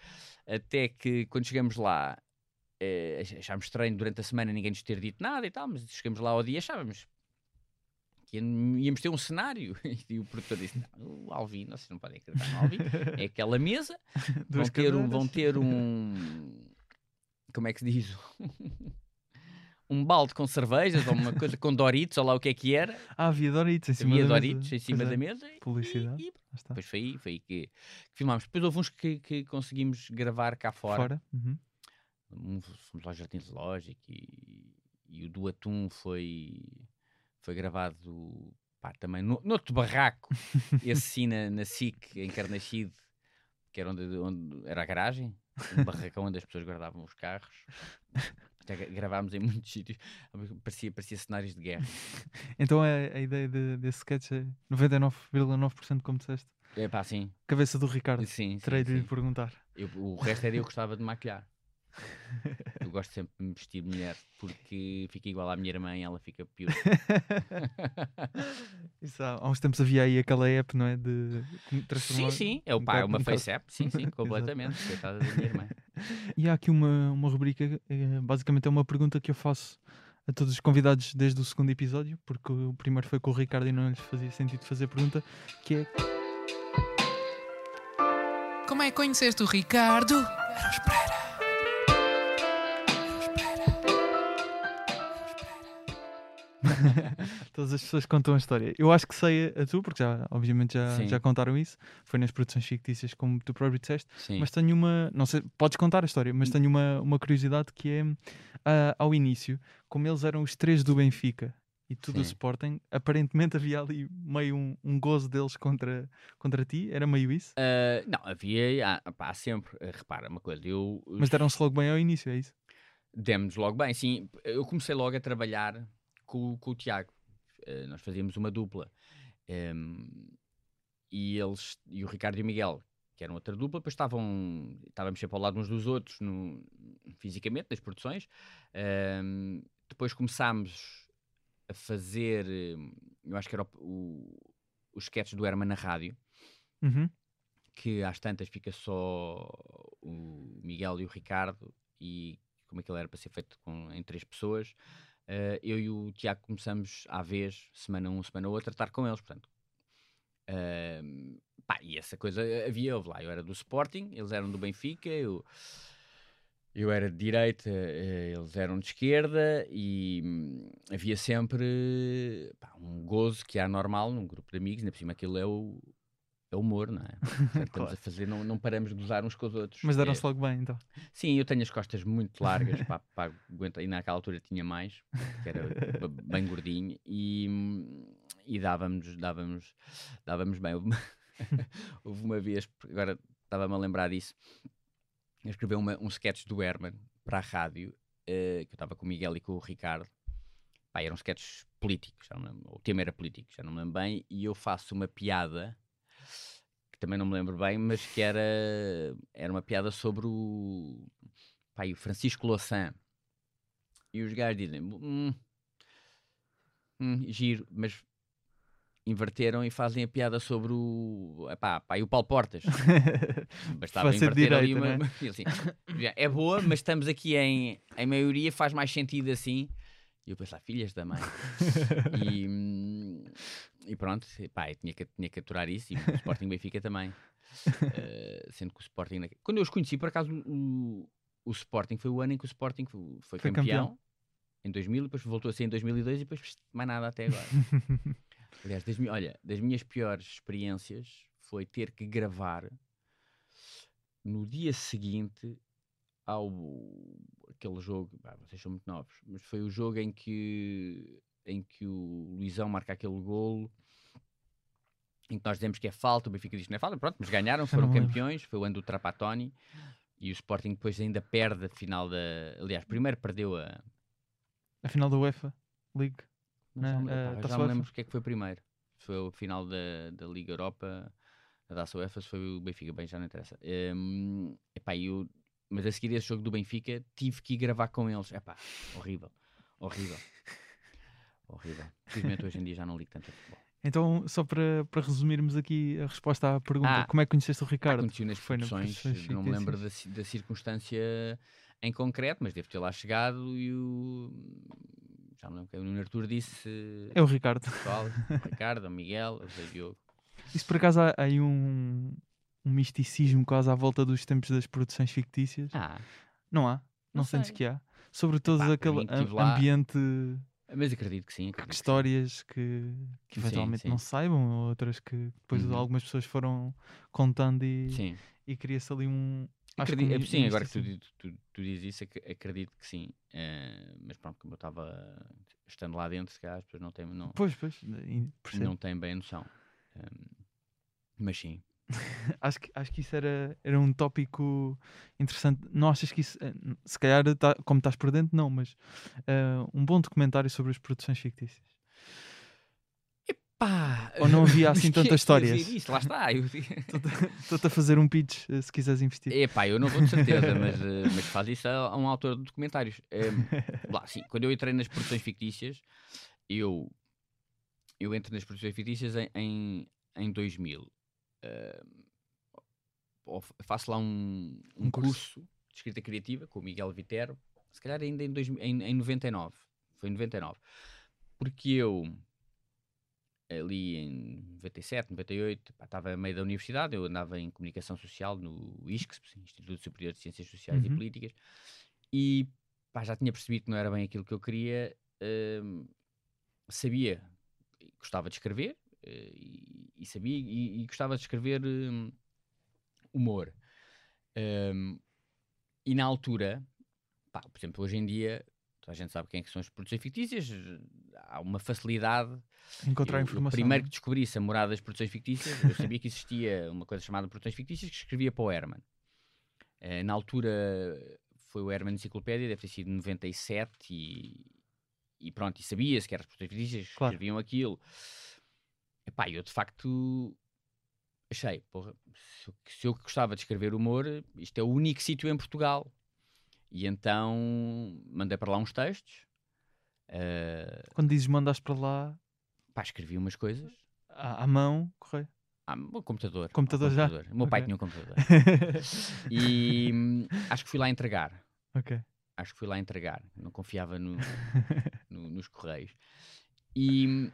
C: Até que quando chegamos lá, eh, achámos estranho durante a semana ninguém nos ter dito nada e tal, mas chegamos lá ao dia achávamos que íamos ter um cenário. (laughs) E o produtor disse: Não, o Alvin, vocês não podem acreditar no Alvin, é aquela mesa, (laughs) vão ter, um, vão ter um. Como é que se diz? (laughs) um balde com cervejas ou uma coisa com Doritos, ou lá o que é que era.
A: Ah, havia Doritos em cima
C: Havia
A: da mesa.
C: Doritos em cima
A: Pois
C: da
A: é.
C: mesa.
A: Publicidade.
C: E, e
A: Lá
C: depois foi aí, foi aí que, que filmámos. Depois houve uns que, que conseguimos gravar cá fora.
A: Fora. Uhum.
C: Um, fomos ao Jardim Zoológico e, e o do Atum foi, foi gravado pá, também no, noutro barraco, esse (laughs) sim na, na SIC, em Carnaxide, que era onde, onde era a garagem, um barracão onde as pessoas guardavam os carros. Já gra- gravámos em muitos (laughs) sítios, parecia, parecia cenários de guerra. (laughs)
A: Então é, a ideia de- desse sketch é 99,9% como disseste.
C: É pá, sim,
A: Cabeça do Ricardo.
C: sim, sim,
A: Terei de lhe
C: sim.
A: perguntar.
C: Eu- o resto era eu que gostava de maquilhar. Eu gosto sempre de me vestir de mulher porque fica igual à minha irmã e ela fica pior. (laughs)
A: Isso há, há uns tempos havia aí aquela app, não é? De
C: Sim, sim, é o pá, é uma
A: um
C: face app, sim, sim, (laughs) completamente. Coitada da minha irmã.
A: E há aqui uma, uma rubrica, eh, basicamente é uma pergunta que eu faço a todos os convidados desde o segundo episódio, porque o primeiro foi com o Ricardo e não lhes fazia sentido fazer a pergunta, que é
B: Como é que conheceste o Ricardo? (laughs)
A: todas as pessoas contam a história. Eu acho que sei a, a tu, porque já, obviamente já,
C: Sim.
A: já contaram isso, foi nas produções fictícias, como tu próprio disseste,
C: Sim.
A: mas tenho uma, não sei, podes contar a história, mas tenho uma, uma curiosidade que é ah, ao início, como eles eram os três do Benfica e tu do
C: Sim.
A: Sporting, aparentemente havia ali meio um, um gozo deles contra, contra ti, era meio isso,
C: Ah, não, havia, há, pá, sempre, ah, repara uma coisa, eu
A: mas deram-se logo bem ao início, é isso?
C: demos logo bem, sim. Eu comecei logo a trabalhar com, com o Tiago. Eh, nós fazíamos uma dupla. Em, e eles, e o Ricardo e o Miguel, que eram outra dupla, depois estavam, estávamos sempre ao lado uns dos outros, no- fisicamente, nas produções. Em, depois começámos a fazer, em, eu acho que era o, o, os sketches do Herman na rádio,
A: Uhum.
C: que às tantas fica só o Miguel e o Ricardo e como aquilo era para ser feito com, em três pessoas, eh, eu e o Tiago começamos à vez, semana um, semana outra, a estar com eles, portanto. Ehm, pá, e essa coisa havia, houve lá, eu era do Sporting, eles eram do Benfica, eu, eu era de direita, eh, eles eram de esquerda e hum, havia sempre pá, um gozo que há normal num grupo de amigos, ainda por cima aquilo é o, é humor, não é? (laughs) Estamos
A: Claro.
C: a fazer, não, não paramos de gozar uns com os outros.
A: Mas
C: É-
A: deram-se logo bem, então.
C: Sim, eu tenho as costas muito largas, (laughs) pá, pá, aguenta, e naquela altura tinha mais, que era bem gordinho, e, e dávamos, dávamos, dávamos bem. Houve uma, (laughs) houve uma vez, agora estava-me a lembrar disso, eu escrevi uma, um sketch do Herman para a rádio, eh, que eu estava com o Miguel e com o Ricardo, pá, eram sketches políticos, o tema era político, já não me lembro bem, e eu faço uma piada que também não me lembro bem, mas que era, era uma piada sobre o, pá, o Francisco Louçã. E os gajos dizem, hum, hum, giro, mas inverteram e fazem a piada sobre o, epá, pá, e o Paulo Portas. (laughs) Bastava inverter ali
A: direita,
C: uma,
A: né? (laughs)
C: assim, é boa, mas estamos aqui em, em maioria, faz mais sentido assim. E eu pensava, filhas da mãe. (laughs) e, hum, e pronto, pá, tinha que, tinha que aturar isso. E o Sporting Benfica também. Eh, sendo que o Sporting. Quando eu os conheci, por acaso, o, o Sporting foi o ano em que o Sporting foi, foi
A: Foi
C: campeão,
A: campeão.
C: em 2000, depois voltou a ser em 2002 e depois mais nada até agora. (laughs) Aliás, das, olha, das minhas piores experiências foi ter que gravar no dia seguinte ao aquele jogo, pá, vocês são muito novos, mas foi o jogo em que em que o Luizão marca aquele golo em que nós dizemos que é falta, o Benfica diz que não é falta, pronto, mas ganharam, (laughs) foram
A: lembro.
C: campeões, foi o ano do Trapatoni e o Sporting depois ainda perde a final da, aliás, primeiro perdeu a
A: A final da UEFA League.
C: não
A: Né,
C: já me,
A: a Taça
C: já me lembro o que é que foi primeiro. Se foi o final da, da Liga Europa, da Taça UEFA, se foi o Benfica, bem, já não interessa. Hum, epá, eu, mas a seguir esse jogo do Benfica, tive que ir gravar com eles. Epá, horrível, horrível. Horrível. Felizmente hoje em dia já não ligo tanto a futebol.
A: Então, só para, para resumirmos aqui a resposta à pergunta,
C: Ah.
A: como é que conheceste o Ricardo?
C: Aconteceu nas
A: Foi
C: produções,
A: Produções
C: não me lembro da, da circunstância em concreto, mas devo ter lá chegado e o. Já me lembro que o Nuno Artur disse.
A: É o Ricardo.
C: Pessoal, o Ricardo, o Miguel, o Diogo.
A: Isso por acaso há aí um, um misticismo quase à volta dos tempos das produções fictícias?
C: Ah,
A: Não há? Não,
C: Não
A: sentes que há? Sobre todo
C: Epá,
A: aquele
C: mim
A: ambiente,
C: mas acredito que sim. acredito sim.
A: histórias que, que
C: Sim,
A: eventualmente
C: sim.
A: não saibam, outras que depois
C: Uhum.
A: algumas pessoas foram contando e,
C: Sim,
A: e cria-se ali um.
C: acredito,
A: um mi-
C: sim agora que tu, tu, tu dizes isso, ac- acredito que sim. Eh, mas pronto, como eu estava estando lá dentro, se calhar as pessoas não têm, não,
A: Pois, pois,
C: não têm bem a noção. Ehm, mas sim, (laughs)
A: acho, que, acho que isso era, era um tópico interessante. Não achas que isso, eh, se calhar, tá- como estás por dentro, não, mas eh, um bom documentário sobre as produções fictícias.
C: Pá,
A: Ou não havia (laughs) assim
C: é
A: tantas histórias?
C: Isso, lá está. Eu,
A: Estou-te (laughs) a fazer um pitch eh, se quiseres investir.
C: Epá, eu não vou de certeza, mas, mas faz isso a, a um autor de documentários. Ehm, lá, sim, quando eu entrei nas produções fictícias, eu, eu entro nas produções fictícias em, em, em 2000. Of- faço lá um, um,
A: Um curso.
C: curso. de escrita criativa com o Miguel Vitero, se calhar ainda em, 2000 em, em 99. Foi em 99. Porque eu, ali em 97, 98, pá, estava a meio da universidade, eu andava em comunicação social no ISCSP, Instituto Superior de Ciências Sociais e
A: Uhum.
C: Políticas, e pá, já tinha percebido que não era bem aquilo que eu queria, hum, sabia, gostava de escrever, e, e sabia, e, e gostava de escrever hum, humor. Hum, e na altura, pá, por exemplo, hoje em dia, toda a gente sabe quem é que são as produções fictícias, há uma facilidade
A: Encontrar
C: eu,
A: informação.
C: Primeiro
A: não
C: que descobrisse a morada das produções fictícias, eu sabia que existia uma coisa chamada produções fictícias que escrevia para o Herman. Eh, na altura foi o Herman Enciclopédia, deve ter sido 97 e, e pronto, e sabia-se que eram as produções fictícias que
A: Claro.
C: escreviam aquilo. Epá, eu de facto achei, porra, se eu, gostava de escrever humor, isto é o único sítio em Portugal. E então mandei para lá uns textos.
A: é? Quando dizes mandaste para lá,
C: pá, escrevi umas coisas.
A: à, à mão, correio.
C: Ah, o computador.
A: Computador
C: ao
A: já?
C: computador. O meu pai
A: Ok.
C: tinha um (laughs) computador. E hum, acho que fui lá entregar.
A: ok.
C: Acho que fui lá entregar. Não confiava no- (laughs) no- nos correios. E,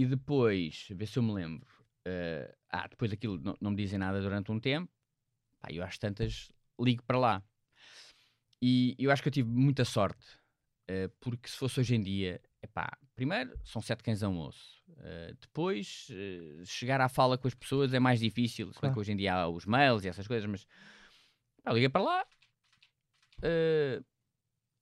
C: e depois, a ver se eu me lembro. eh, ah, depois aquilo não, não me dizem nada durante um tempo. Pá, eu às tantas ligo para lá. E eu acho que eu tive muita sorte. eh, porque se fosse hoje em dia, epá, primeiro são sete cães a almoço. Eh, depois, eh, chegar à fala com as pessoas é mais difícil. Se bem
A: Claro.
C: que hoje em dia há os mails e essas coisas, mas pá, liguei para lá.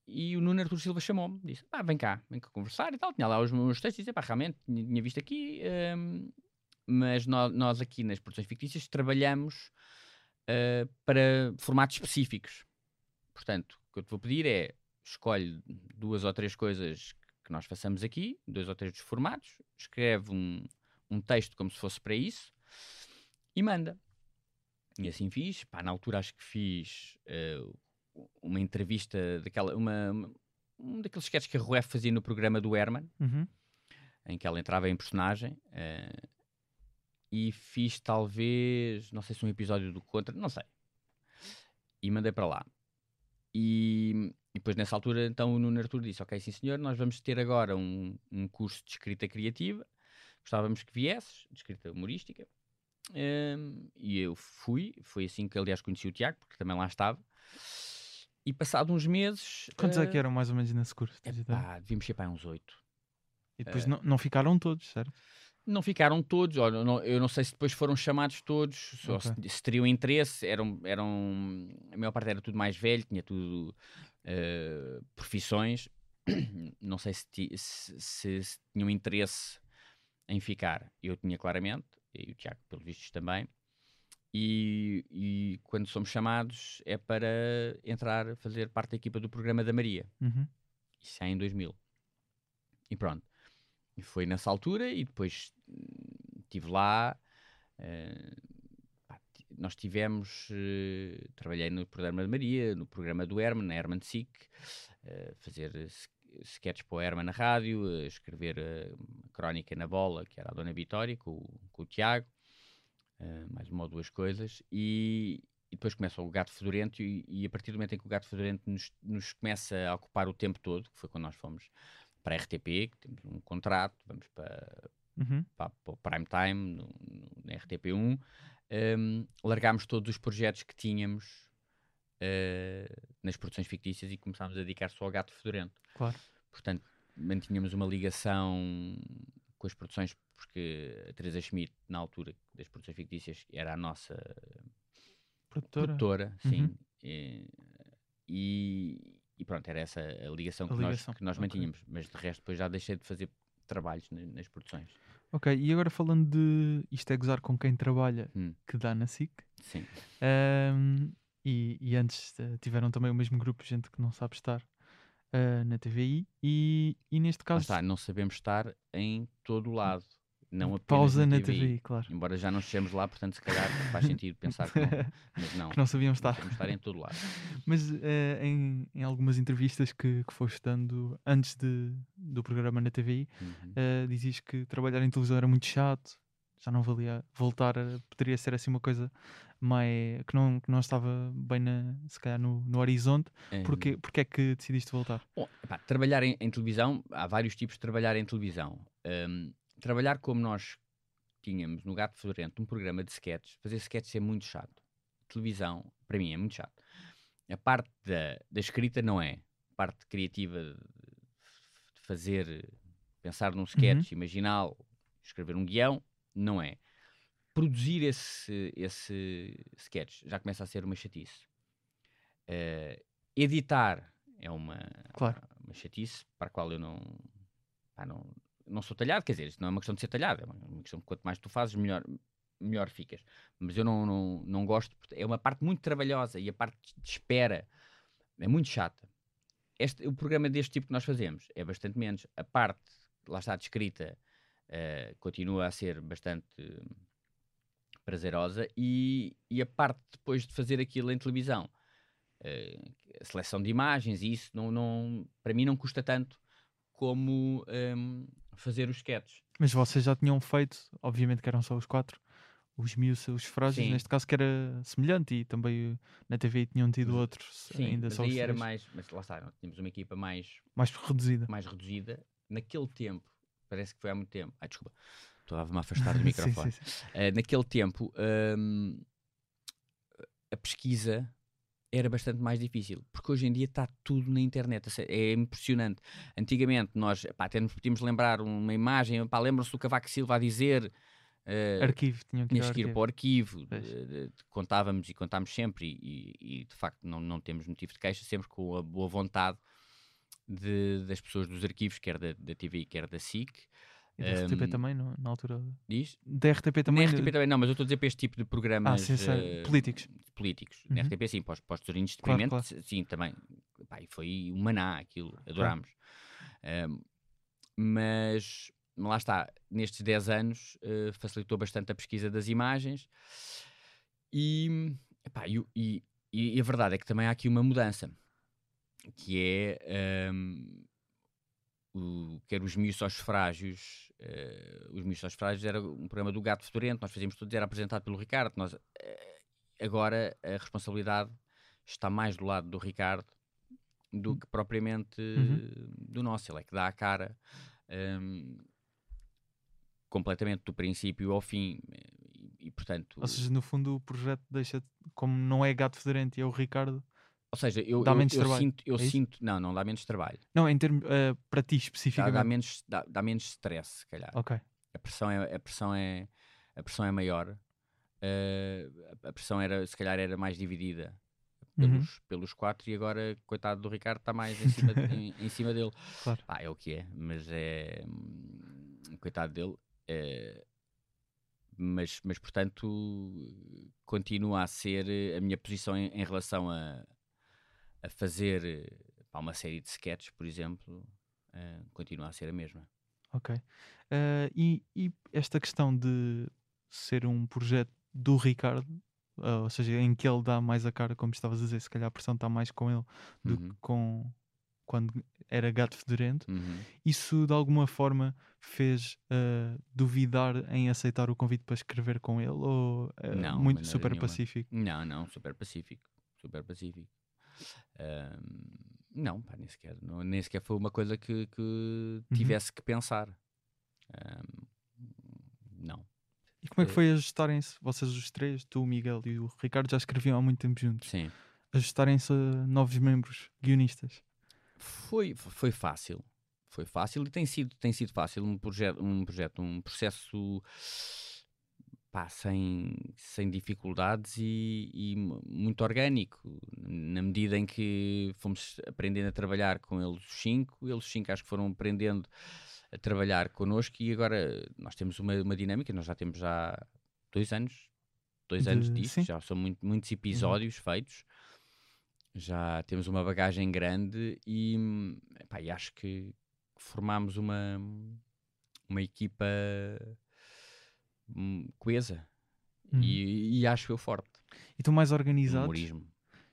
C: E o Nuno Artur Silva chamou-me, disse: pá, vem cá, vem cá conversar e tal. Tinha lá os meus textos e disse: pá, realmente, tinha, visto aqui, ehm, mas nó- nós, aqui nas produções fictícias trabalhamos eh, para formatos específicos. Portanto, o que eu te vou pedir é escolhe duas ou três coisas que nós façamos aqui, dois ou três dos formatos, escreve um, um texto como se fosse para isso e manda. E assim fiz. Pá, na altura acho que fiz eh, uma entrevista daquela, uma, um daqueles sketches que a Ruef fazia no programa do Herman,
A: Uhum.
C: em que ela entrava em personagem. eh, e fiz talvez, não sei se um episódio do Contra, não sei. E mandei para lá. E, e depois nessa altura, então o Nuno Artur disse: Ok, sim senhor, nós vamos ter agora um, um curso de escrita criativa. Gostávamos que viesses, de escrita humorística. Hum, e eu fui, foi assim que aliás conheci o Tiago, porque também lá estava. E passado uns meses.
A: Quantos é
C: eh,
A: que eram mais ou menos nesse curso?
C: Epá, devíamos ser para uns oito.
A: E depois
C: eh,
A: não, não ficaram todos, certo?
C: Não ficaram todos, olha, não- eu não sei se depois foram chamados todos, ou se, se teriam interesse, eram, eram, a maior parte era tudo mais velho, tinha tudo eh, profissões, (coughs) não sei se, ti- se- se tinham interesse em ficar, eu tinha claramente, e o Tiago, pelos vistos, também, e, e quando somos chamados é para entrar, fazer parte da equipa do programa da Maria,
A: Uhum.
C: isso é em 2000. E pronto. E foi nessa altura e depois hum, estive lá. eh, pá, ti- nós tivemos. eh, trabalhei no programa de Maria, no programa do Herman, na Herman Sick, eh, fazer sketches para o Herman na rádio, escrever uma crónica na bola, que era a Dona Vitória, com, com o Tiago, eh, mais uma ou duas coisas. E, e depois começa o Gato Fedorento, e, e a partir do momento em que o Gato Fedorento nos, nos começa a ocupar o tempo todo, que foi quando nós fomos para a RTP, que temos um contrato, vamos para,
A: Uhum.
C: para, para o prime time no, no- na RTP1, um, largámos todos os projetos que tínhamos eh, nas produções fictícias e começámos a dedicar só ao Gato Fedorento.
A: Claro.
C: Portanto, mantínhamos uma ligação com as produções, porque a Teresa Schmidt, na altura das produções fictícias, era a nossa
A: Produtora.
C: produtora, sim.
A: Uhum.
C: E, e- e pronto, era essa a ligação,
A: A
C: que,
A: ligação,
C: nós, que nós
A: ok.
C: mantínhamos. Mas de resto, depois já deixei de fazer trabalhos na- nas produções.
A: Ok, e agora falando de isto é gozar com quem trabalha,
C: Hum.
A: que dá na SIC.
C: Sim.
A: Ahm, e, e antes eh, tiveram também o mesmo grupo de gente que não sabe estar ah, na TVI. E, e neste caso,
C: está, não sabemos estar em todo o lado. Não apenas
A: pausa na
C: TVI.
A: TVI, claro.
C: Embora já não estejamos lá, portanto, se calhar faz (laughs) sentido pensar que não. Mas não.
A: Que não sabiam
C: não
A: estar.
C: sabemos estar em todo lado. (laughs)
A: Mas eh, em, em algumas entrevistas que, que foste dando antes de, do programa na TVI,
C: Uhum.
A: eh, dizias que trabalhar em televisão era muito chato, já não valia voltar, a- poderia ser assim uma coisa mais, que, não, que não estava bem, na, se calhar, no, no horizonte.
C: Eh,
A: Porquê, porque é que decidiste voltar?
C: Bom, epá, trabalhar em, em televisão, há vários tipos de trabalhar em televisão. Hum, trabalhar como nós tínhamos no Gato Fedorento, um programa de sketches, fazer sketches é muito chato. Televisão, para mim, é muito chato. A parte da, da escrita não é. A parte criativa de fazer, pensar num sketch, imaginá-lo, escrever um guião, não é. Produzir esse, esse sketch já começa a ser uma chatice. Eh, editar é uma,
A: Claro.
C: uma chatice para a qual eu não, pá, não, não sou talhado. Quer dizer, isto não é uma questão de ser talhado, é uma questão de quanto mais tu fazes, melhor, melhor ficas. Mas eu não, não, não gosto, é uma parte muito trabalhosa e a parte de espera é muito chata. Este, o programa deste tipo que nós fazemos é bastante menos. A parte, lá está, de escrita, eh, continua a ser bastante prazerosa e, e a parte depois de fazer aquilo em televisão, eh, a seleção de imagens e isso, não, não, para mim não custa tanto como ehm, fazer os sketches.
A: Mas vocês já tinham feito, obviamente que eram só os quatro, os miúdos, os frágeis,
C: Sim.
A: neste caso que era semelhante e também eh, na TVI tinham tido
C: Os-
A: outros,
C: Sim,
A: ainda
C: mas
A: só
C: aí era
A: três,
C: mais, mas lá está, tínhamos uma equipa mais,
A: mais reduzida.
C: mais reduzida. Naquele tempo, parece que foi há muito tempo. Ai, desculpa, estava-me a afastar do (laughs)
A: Sim,
C: microfone.
A: sim, sim.
C: Eh, naquele tempo, hum, a pesquisa era bastante mais difícil, porque hoje em dia está tudo na internet, é impressionante. Antigamente, nós pá, até nos podíamos lembrar uma imagem, pá, lembram-se do Cavaco Silva a dizer. eh,
A: Arquivo, tinham que ir
C: que ir para o arquivo, de- de- de- contávamos e contámos sempre, e, e- e, de facto não, não temos motivo de queixa, sempre com a boa vontade de- das pessoas dos arquivos, quer da, da TV, quer da SIC.
A: E da RTP
C: Hum,
A: também, no- na altura.
C: Diz?
A: Da RTP também.
C: Na RTP também não, mas eu estou a dizer para este tipo de programas
A: sim, sei.
C: eh,
A: Políticos.
C: políticos. Na
A: Uhum.
C: RTP sim, para os, para os tesourinhos de
A: Claro,
C: s- sim, também. Pá, foi um maná aquilo, adorámos. Ahm, mas lá está, nestes 10 anos eh, facilitou bastante a pesquisa das imagens e, epá, e e- e a verdade é que também há aqui uma mudança que é ahm, o, quer os miúdos aos frágios eh, os miúdos aos frágios era um programa do Gato Fedorento nós fazíamos tudo, era apresentado pelo Ricardo nós, eh, agora a responsabilidade está mais do lado do Ricardo do que propriamente
A: Uhum.
C: do nosso, ele é que dá a cara ahm, completamente do princípio ao fim e, e portanto,
A: Ou seja, no fundo o projeto deixa, como não é gato fedorento e é o Ricardo.
C: Ou seja, eu,
A: dá
C: eu,
A: menos
C: eu
A: trabalho,
C: sinto, eu
A: é
C: sinto, não, não dá menos trabalho,
A: Não, em termos eh, para ti
C: dá,
A: especificamente.
C: dá menos, dá, dá menos stress, se calhar.
A: Ok.
C: A pressão é, a pressão é, a pressão é maior. eh, a- pressão era, se calhar, era mais dividida
A: Uhum.
C: pelos, pelos quatro e agora, coitado do Ricardo, está mais em cima, de- em, em cima dele. (laughs)
A: Claro.
C: É o que é, mas é. Coitado dele. é, mas, mas, portanto, continua a ser eh, a minha posição em, em relação a, a fazer eh, pá, uma série de sketches, por exemplo, eh, continua a ser a mesma.
A: Ok. Eh, e, e esta questão de ser um projeto do Ricardo, ah, ou seja, em que ele dá mais a cara, como estavas a dizer, se calhar a pressão está mais com ele do
C: Uhum.
A: que com quando era gato fedorento,
C: Uhum.
A: isso de alguma forma fez ah, duvidar em aceitar o convite para escrever com ele ou
C: Não,
A: muito super
C: nenhuma.
A: pacífico?
C: Não, não, super pacífico. Super pacífico. Ahm, não, pá, nem sequer. não- nem sequer foi uma coisa que, que
A: Uhum.
C: tivesse que pensar. Ahm, não.
A: E como é que
C: Eh,
A: foi ajustarem-se, vocês os três, tu, o Miguel e o Ricardo já escreviam há muito tempo juntos,
C: Sim.
A: ajustarem-se a novos membros guionistas?
C: Foi, foi fácil. Foi fácil e tem sido, tem sido fácil. Um projeto, um, projeto, um processo pá, sem, sem dificuldades e, e mu- muito orgânico. Na medida em que fomos aprendendo a trabalhar com eles os cinco, eles cinco acho que foram aprendendo a trabalhar connosco e agora nós temos uma, uma dinâmica, nós já temos já dois anos, dois
A: De-
C: anos disto,
A: sim.
C: já são muito- muitos episódios feitos, já temos uma bagagem grande e, epá, e acho que formámos uma, uma equipa coesa
A: Uhum.
C: e, e acho eu forte.
A: E estão mais organizados?
C: Humorismo.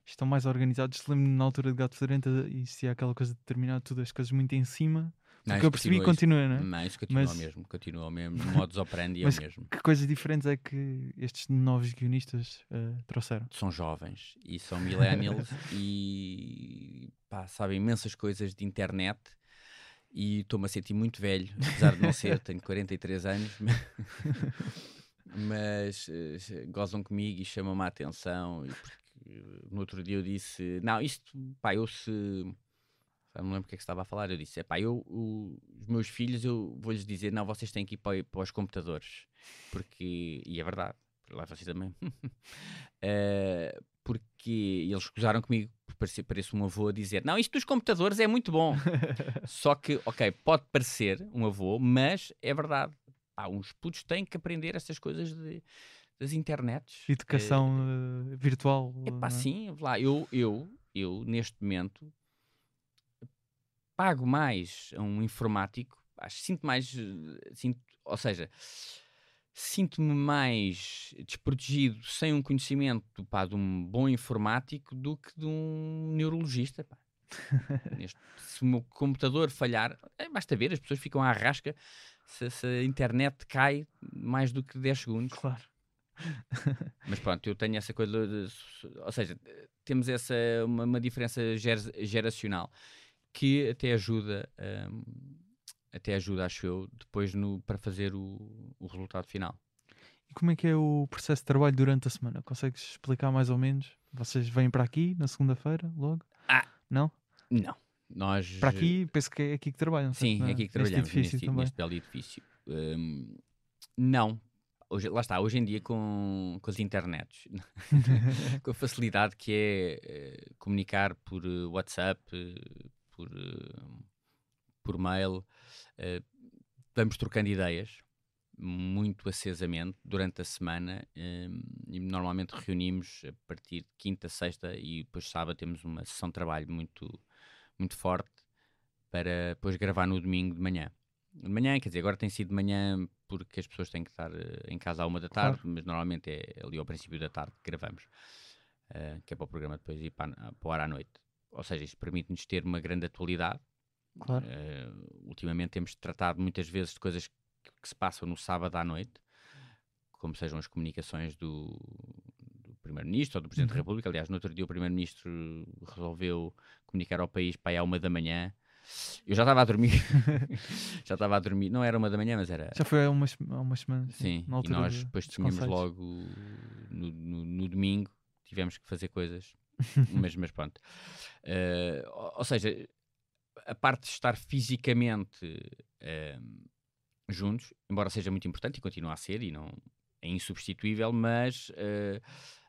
A: Estão mais organizados. Lembro-me na altura de Gato Fedorento existia aquela coisa de terminar tudo as coisas muito em cima.
C: Não,
A: que eu percebi
C: continua,
A: continua, não é?
C: Não, isso continua
A: Mas-
C: o mesmo, continua o mesmo. Modus operandi é (laughs) o mesmo.
A: Que coisas diferentes é que estes novos guionistas eh, trouxeram?
C: São jovens e são millennials (laughs) e pá, sabem imensas coisas de internet e estou-me a sentir muito velho, apesar de não ser, tenho 43 anos, (laughs) mas eh, gozam comigo e chamam-me a atenção. E porque no outro dia eu disse: Não, isto, pá, eu se. já Não lembro o que é que estava a falar. Eu disse: É pá, eu, o- os meus filhos, eu vou-lhes dizer: Não, vocês têm que ir para, para os computadores. Porque, e é verdade, lá vocês também. (laughs) Eh, porque eles gozaram comigo, parecia, pareço um avô a dizer: Não, isto dos computadores é muito bom. (laughs) Só que, ok, pode parecer um avô, mas é verdade. Pá, uns putos têm que aprender estas coisas de- das internets.
A: Educação eh, virtual.
C: É pá,
A: é?
C: sim, lá, eu, eu, eu, neste momento, pago mais a um informático, acho, sinto mais, eh, sinto, ou seja, sinto-me mais desprotegido sem um conhecimento pá, de um bom informático do que de um neurologista. pá. (laughs) Neste- se o meu computador falhar, é, basta ver, as pessoas ficam à rasca se, se a internet cai mais do que 10 segundos.
A: Claro. (laughs)
C: Mas pronto, eu tenho essa coisa, de- ou seja, temos essa uma, uma diferença ger- geracional que até ajuda, hum, até ajuda, acho eu, depois no, para fazer o, o resultado final.
A: E como é que é o processo de trabalho durante a semana? Consegues explicar mais ou menos? Vocês vêm para aqui na segunda-feira, logo?
C: Ah.
A: Não?
C: Não, nós
A: Para aqui, penso que é aqui que trabalham. certo?
C: Sim,
A: Não
C: é aqui que
A: Neste
C: trabalhamos,
A: edifício
C: neste,
A: também.
C: neste belo edifício. Hum, não, hoje, lá está, hoje em dia com, com as internets, (laughs) com a facilidade que é eh, comunicar por eh, WhatsApp, eh, por, por mail, eh, vamos trocando ideias muito acesamente durante a semana eh, e normalmente reunimos a partir de quinta, sexta e depois sábado temos uma sessão de trabalho muito, muito forte para depois gravar no domingo de manhã. De manhã, quer dizer, agora tem sido de manhã porque as pessoas têm que estar eh, em casa à uma da tarde, mas normalmente é ali ao princípio da tarde que gravamos, eh, que é para o programa depois ir para, para o ar à noite. Ou seja, isso permite-nos ter uma grande atualidade.
A: Claro.
C: Eh, ultimamente temos tratado muitas vezes de coisas que, que se passam no sábado à noite, como sejam as comunicações do, do Primeiro-Ministro ou do Presidente da
A: Uhum.
C: República. Aliás, no outro dia o Primeiro-Ministro resolveu comunicar ao país para aí à uma da manhã Eu já estava a dormir. (laughs) já estava a dormir. Não era uma da manhã, mas era.
A: Já foi há umas, há umas semanas.
C: Sim, e nós
A: de-
C: depois
A: conceitos.
C: logo no, no- no domingo, tivemos que fazer coisas, (laughs) mas, mas pronto. Ou, ou seja, a parte de estar fisicamente eh, juntos, embora seja muito importante e continua a ser, e não é insubstituível, mas eh,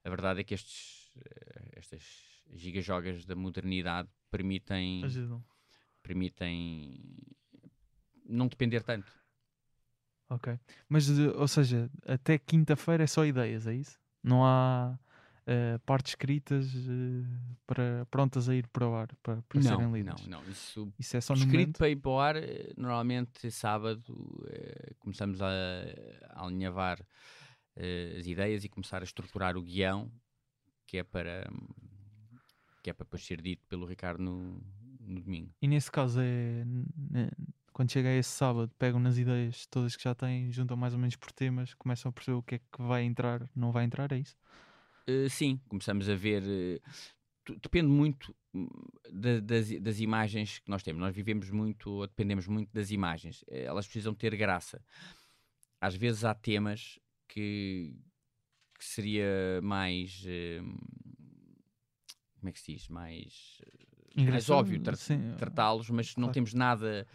C: a verdade é que estes, eh, estas gigajogas da modernidade permitem,
A: Ajudam.
C: permitem não depender tanto.
A: Ok. Mas, de- ou seja, até quinta-feira é só ideias, é isso? Não há eh, partes escritas eh, para, prontas a ir para o ar, para, para
C: não,
A: serem
C: não,
A: lidas?
C: não, isso
A: Isso é só no
C: Escrito
A: momento?
C: para ir para o ar, eh, normalmente sábado eh, começamos a, a alinhavar as ideias e começar a estruturar o guião que é para que é para depois ser dito pelo Ricardo no, no domingo.
A: E nesse caso é quando chega a esse sábado, pegam nas ideias todas que já têm, juntam mais ou menos por temas, começam a perceber o que é que vai entrar, não vai entrar, é isso?
C: Eh, sim, começamos a ver. tu- depende muito hum, da- das, das imagens que nós temos. Nós vivemos muito, ou dependemos muito das imagens. Eh, Elas precisam ter graça. Às vezes há temas que, que seria mais. eh, como é que se diz? Mais. mais óbvio tra-
A: sim,
C: tratá-los, mas não
A: claro.
C: temos nada.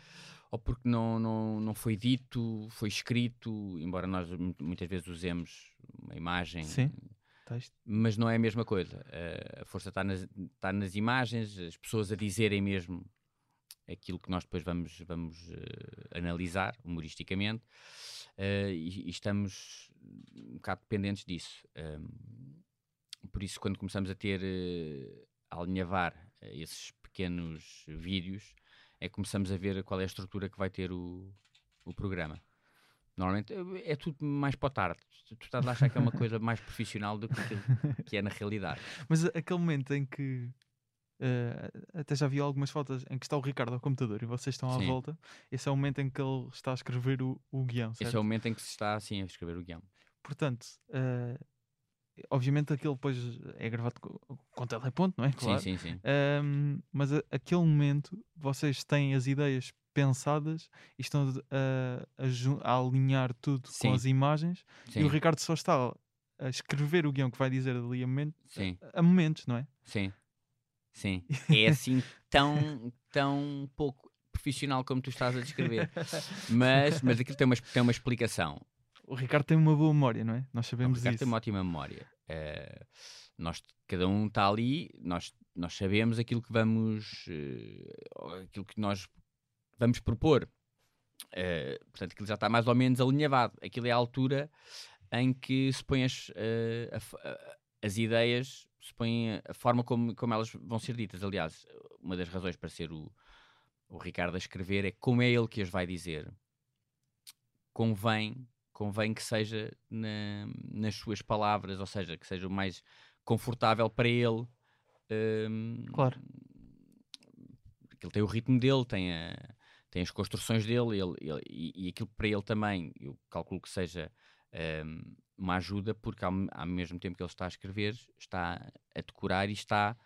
C: Ou porque não, não, não foi dito, foi escrito, embora nós mu- muitas vezes usemos uma imagem
A: Sim. Texto.
C: mas não é a mesma coisa. Eh, a força está nas, está nas imagens, as pessoas a dizerem mesmo aquilo que nós depois vamos, vamos eh, analisar humoristicamente eh, e, e estamos um bocado dependentes disso. Ehm, por isso, quando começamos a ter, eh, a alinhavar esses pequenos vídeos, é que começamos a ver qual é a estrutura que vai ter o, o programa. Normalmente é tudo mais para tarde. Tu estás a achar que é uma coisa (laughs) mais profissional do que aquilo que é na realidade.
A: Mas aquele momento em que eh, até já vi algumas fotos em que está o Ricardo ao computador e vocês estão à
C: Sim.
A: volta, esse é o momento em que ele está a escrever o, o guião, certo?
C: Esse é o momento em que se está assim a escrever o guião.
A: Portanto, eh, obviamente aquilo depois é gravado com, com teleponto, não é? Claro.
C: Sim, sim, sim.
A: Ahm, mas a- aquele momento vocês têm as ideias pensadas e estão a, a a alinhar tudo
C: Sim.
A: com as imagens
C: sim,
A: e o Ricardo só está a escrever o guião que vai dizer ali a, momento,
C: sim,
A: a momentos, não é?
C: sim, sim. (laughs) É assim tão, tão pouco profissional como tu estás a descrever. Mas, mas aquilo tem uma, tem uma explicação.
A: O Ricardo tem uma boa memória, não é? Nós
C: O
A: sabemos
C: Ricardo
A: isso.
C: tem uma ótima memória. Eh, nós, cada um está ali, nós, nós sabemos aquilo que vamos, ou aquilo que nós vamos propor. Eh, portanto, aquilo já está mais ou menos alinhavado. Aquilo é a altura em que se põe as, a a- as ideias, se põe a- forma como, como elas vão ser ditas. Aliás, uma das razões para ser o, o Ricardo a escrever é como é ele que as vai dizer. Convém, convém que seja na- nas suas palavras, ou seja, que seja o mais confortável para ele. hum,
A: Claro.
C: que ele tem o ritmo dele, tem, a- tem as construções dele ele- ele- e, e aquilo para ele também, eu calculo que seja hum, uma ajuda, porque ao, ao mesmo tempo que ele está a escrever, está a decorar e está,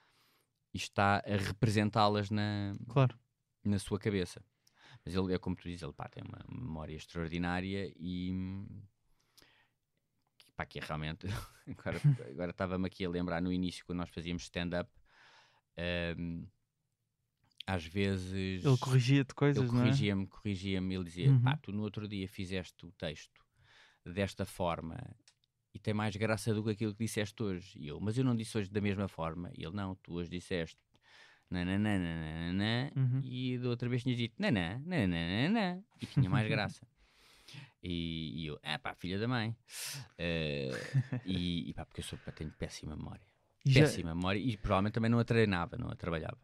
C: e está a representá-las na,
A: Claro.
C: na sua cabeça. Mas ele é como tu dizes, ele pá, tem uma memória extraordinária e pá, que é realmente (laughs) agora, estava-me aqui a lembrar no início quando nós fazíamos stand-up hum, às vezes
A: Ele corrigia-te coisas,
C: ele
A: não é?
C: corrigia-me, corrigia-me, ele dizia,
A: Uhum.
C: pá, tu no outro dia fizeste o texto desta forma e tem mais graça do que aquilo que disseste hoje. E eu, mas eu não disse hoje da mesma forma. E ele, não, tu hoje disseste nananana,
A: Uhum.
C: e da outra vez tinhas dito nananana, e tinha mais (laughs) graça. E, e eu, ah pá, filha da mãe. Eh, e, e pá, porque eu sou, pá, tenho péssima memória.
A: Já,
C: Péssima memória. E provavelmente também não a treinava, não a trabalhava.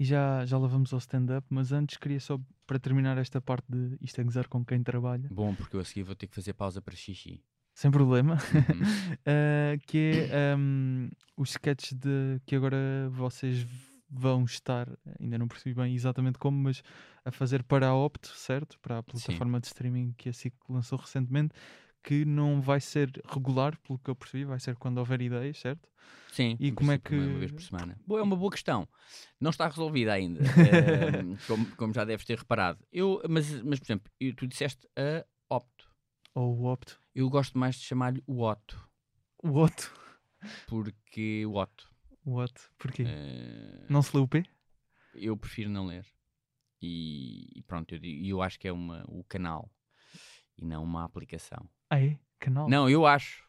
A: E já, já lá vamos ao stand-up, mas antes queria só, para terminar esta parte de isto é gozar com quem trabalha,
C: Bom, porque eu a seguir vou ter que fazer pausa para xixi.
A: sem problema,
C: Uhum.
A: uh, (laughs) que é um, os sketches de, que agora vocês vão estar, ainda não percebi bem exatamente como, mas a fazer para a Opto, certo? Para a plataforma de streaming que a SIC lançou recentemente, que não vai ser regular, pelo que eu percebi, vai ser quando houver ideias, certo?
C: Sim,
A: E como é que-
C: Uma vez por semana. Boa, é uma boa questão. Não está resolvida ainda, (laughs) eh, como, como já deves ter reparado. Eu, mas, mas, por exemplo, eu- tu disseste a opto.
A: Ou o opto.
C: Eu gosto mais de chamar-lhe o Otto,
A: O Otto.
C: porque o Otto.
A: O Otto. Porquê?
C: eh,
A: Não se lê o P?
C: eu prefiro não ler. E, e pronto, eu, eu acho que é uma, o canal e não uma aplicação.
A: Ah, é? Canal?
C: Não, eu acho.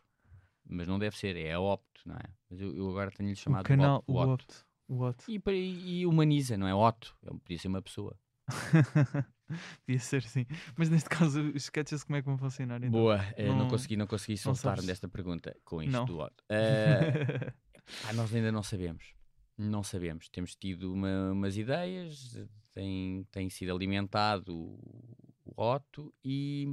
C: Mas não deve ser, é a opto, não é? Mas eu, eu agora tenho-lhe
A: o
C: chamado
A: canal,
C: Otto.
A: o. Opto. O Otto.
C: E, e humaniza, não é? Otto. Podia ser uma pessoa. (laughs)
A: Podia ser sim. Mas neste caso, os sketches como é que vão funcionar? Então?
C: Boa, eh, não,
A: não-
C: consegui, não consegui soltar-me desta pergunta com isto
A: Não.
C: do Otto. Eh, (laughs) pá, nós ainda não sabemos. Não sabemos. Temos tido uma- umas ideias, tem, tem sido alimentado o, o Otto e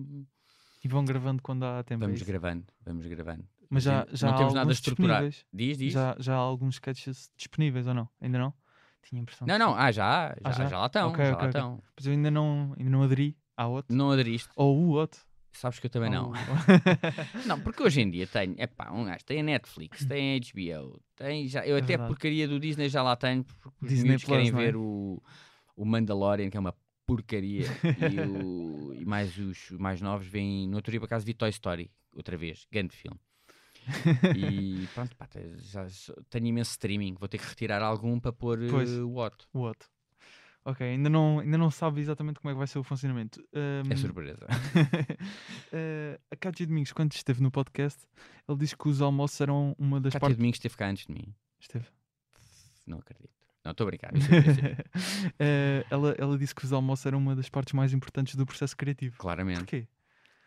A: e vão gravando quando há tempo. é
C: vamos
A: isso?
C: gravando, vamos gravando.
A: Mas já, já
C: não
A: há
C: temos nada
A: alguns
C: estruturado.
A: disponíveis.
C: Diz, diz.
A: Já, já há alguns sketches disponíveis ou não? Ainda não? Tinha a impressão.
C: Não, não, ah, já, já,
A: Ah, já?
C: já lá estão,
A: Ok,
C: já
A: ok,
C: lá estão.
A: Mas eu ainda não, ainda não aderi à outro.
C: Não aderiste,
A: Ou o outro.
C: sabes que eu também não.
A: Ou- (laughs)
C: Não, porque hoje em dia tenho, é pá, um gajo tem a Netflix, (laughs) tem a HBO, tem já, eu
A: É
C: até a
A: verdade.
C: porcaria do Disney já lá tenho, porque os
A: Disney
C: querem
A: Plus, não é?
C: ver o, o Mandalorian, que é uma porcaria, e, (laughs) o- e mais os mais novos vêm, no outro dia por acaso vi Toy Story, outra vez, grande filme. E (laughs) pronto, pá, te- já tenho imenso streaming, vou ter que retirar algum para pôr eh, o Otto.
A: o outro. Ok, ainda não, ainda não sabe exatamente como é que vai ser o funcionamento.
C: É
A: Ahm,
C: surpresa. (laughs)
A: eh, a Cátia Domingos, quando esteve no podcast, ele disse que os almoços eram uma das
C: Cátia
A: partes.
C: Domingos esteve cá antes de mim.
A: Esteve.
C: Não acredito. Não, estou a brincar. (laughs) (laughs)
A: Eh, ela, ela disse que os almoços eram uma das partes mais importantes do processo criativo.
C: Claramente.
A: Porquê?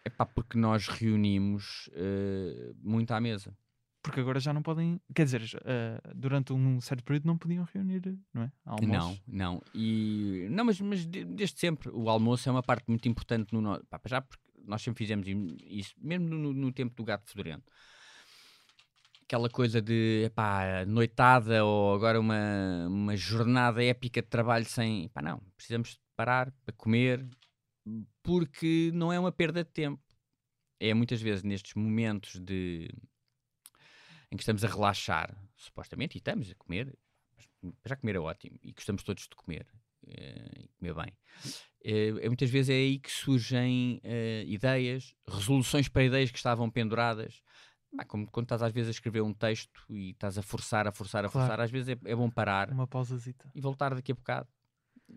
C: É pá, porque nós reunimos eh, muito à mesa.
A: Porque agora já não podem. Quer dizer, eh, durante um certo período não podiam reunir, não é?
C: Não,
A: Almoços.
C: não. E, não, mas, mas de- desde sempre o almoço é uma parte muito importante no nosso. Já porque nós sempre fizemos isso, mesmo no, no tempo do gato fedorento. Aquela coisa de epá, noitada ou agora uma, uma jornada épica de trabalho sem. Epá, não, precisamos parar para comer porque não é uma perda de tempo. É muitas vezes nestes momentos de em que estamos a relaxar, supostamente, e estamos a comer, já comer é ótimo e gostamos todos de comer eh, e comer bem. Eh, é muitas vezes é aí que surgem eh, ideias, resoluções para ideias que estavam penduradas. Bah, como quando estás às vezes a escrever um texto e estás a forçar, a forçar, a
A: Claro.
C: forçar, às vezes é, é bom parar
A: Uma pausazita.
C: e voltar daqui a bocado.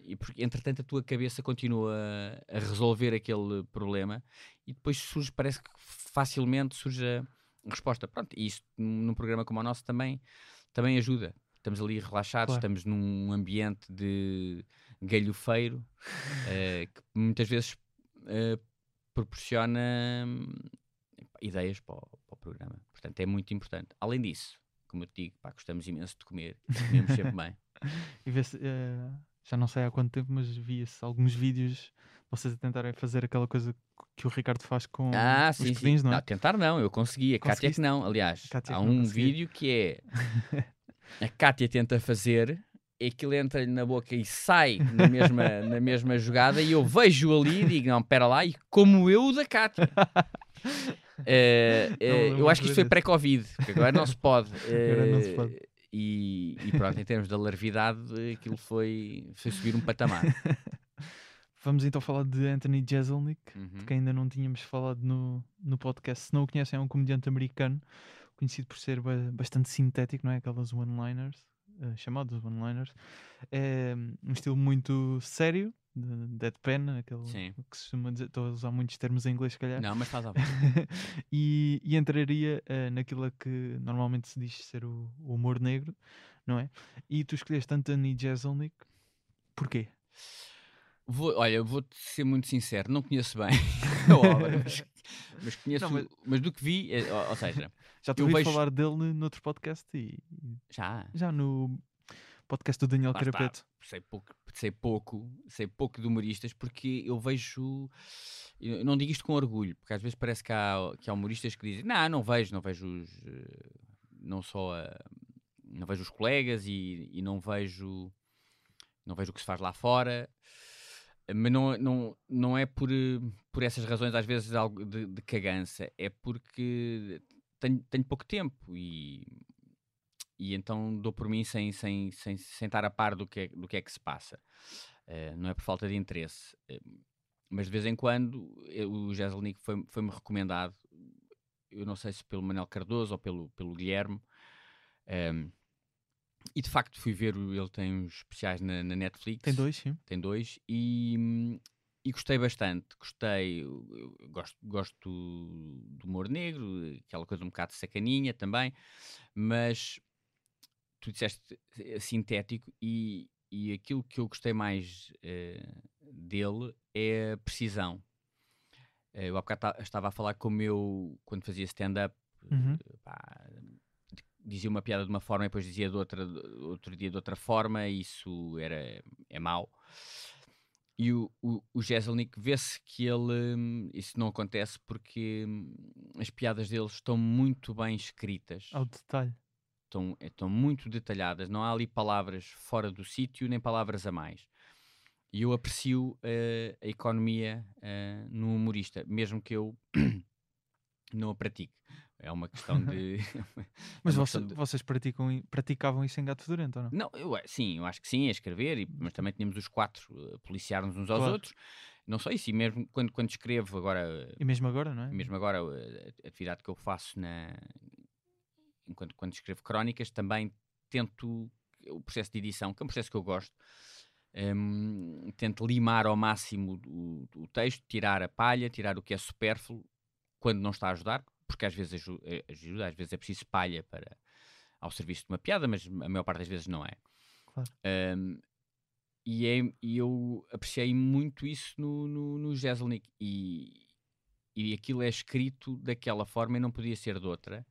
C: E porque, entretanto, a tua cabeça continua a, resolver aquele problema e depois surge, parece que facilmente surge a resposta. Pronto, e isso num programa como o nosso também, também ajuda. Estamos ali relaxados,
A: Claro.
C: estamos num ambiente de galhofeiro (laughs) eh, que muitas vezes eh, proporciona hum, ideias para o, para o programa. Portanto, é muito importante. Além disso, como eu te digo, pá, gostamos imenso de comer e comemos sempre (laughs) bem.
A: E vê-se, eh, já não sei há quanto tempo, mas via-se alguns vídeos de vocês a tentarem fazer aquela coisa que o Ricardo faz com
C: Ah,
A: os
C: sim,
A: pudins,
C: sim.
A: não é?
C: tentar não, eu consegui. A Cátia é que não. Aliás,
A: Cátia é
C: há
A: não
C: um vídeo que é (laughs) a Cátia tenta fazer, e aquilo entra-lhe na boca e sai na mesma, (laughs) na mesma jogada, e eu vejo ali e digo: não, pera lá, e como eu o da Cátia. Eh,
A: Não
C: eu acho que
A: de
C: isto foi pré-Covid, porque agora não se pode. (laughs)
A: Agora não se
C: Eh,
A: pode.
C: E, e pronto, em termos de alarvidade, aquilo foi, foi subir um patamar. (laughs)
A: Vamos então falar de Anthony Jeselnik,
C: Uhum.
A: que ainda não tínhamos falado no, no podcast. Se não o conhecem, é um comediante americano, conhecido por ser ba- bastante sintético, não é? Aquelas one-liners, eh, chamados one-liners. É um estilo muito sério, de deadpan, aquele
C: Sim.
A: que se chama dizer, estou a usar muitos termos em inglês, se calhar.
C: Não, mas estás (laughs) a
A: e, e entraria eh, naquilo que normalmente se diz ser o, o humor negro, não é? E tu escolheste Anthony Jeselnik, porquê?
C: Vou, olha, vou-te ser muito sincero, não conheço bem (laughs) a obra, mas, mas conheço,
A: Não, mas-
C: mas... do que vi, é, ou, ou seja, (laughs)
A: Já te ouvi
C: vejo-
A: falar dele noutro podcast e
C: já
A: já no podcast do Daniel. Carapeto.
C: sei pouco, sei pouco, sei pouco de humoristas porque eu vejo, eu não digo isto com orgulho, porque às vezes parece que há, que há humoristas que dizem, não, não vejo, não vejo os, eh, não só a, não vejo os colegas e, e não vejo, não vejo o que se faz lá fora. Mas não, não, não é por, por essas razões, às vezes, de, de cagança, é porque tenho, tenho pouco tempo e, e então dou por mim sem, sem, sem, sem estar a par do que é, do que, é que se passa. Uh, não é por falta de interesse. Uh, mas de vez em quando eu, o Jezelnik foi-me foi recomendado, eu não sei se pelo Manuel Cardoso ou pelo, pelo Guilherme. Um, ehm, e de facto fui ver, ele tem uns especiais na, na, Netflix.
A: Tem dois, sim.
C: Tem dois. E, e gostei bastante. Gostei, gosto, gosto do humor negro, aquela coisa um bocado sacaninha também, mas tu disseste eh, sintético e, e aquilo que eu gostei mais uh, dele é a precisão. Uh, eu há bocado estava a falar com o meu, quando fazia stand-up, uhum. uh, dizia uma piada de uma forma e depois dizia de outra, outro dia de outra forma, e isso era, é mau. E o, o, o Jeselnik vê-se que ele. Hum, isso não acontece porque hum, as piadas dele estão muito bem escritas.
A: Ao detalhe.
C: Estão, estão muito detalhadas. Não há ali palavras fora do sítio nem palavras a mais. E eu aprecio uh, a economia uh, no humorista, mesmo que eu (coughs) não a pratique. É uma questão de. (laughs) (laughs)
A: É mas é você, de... vocês praticam, praticavam isso em Gato Fedorento ou não?
C: Não, eu, sim, eu acho que sim, a escrever, e, mas também tínhamos os quatro a policiar-nos uns aos claro. outros. Não só isso, e mesmo quando, quando escrevo agora.
A: E mesmo agora, não é?
C: Mesmo agora, a, atividade que eu faço na. Enquanto quando escrevo crónicas, também tento o processo de edição, que é um processo que eu gosto. Um, tento limar ao máximo o, o, texto, tirar a palha, tirar o que é supérfluo, quando não está a ajudar, porque às vezes eh, ajuda, às vezes é preciso palha para, ao serviço de uma piada, mas a maior parte das vezes não é.
A: Claro.
C: Um, e, é, e eu apreciei muito isso no, no, no Jeselnik e, e aquilo é escrito daquela forma e não podia ser de outra.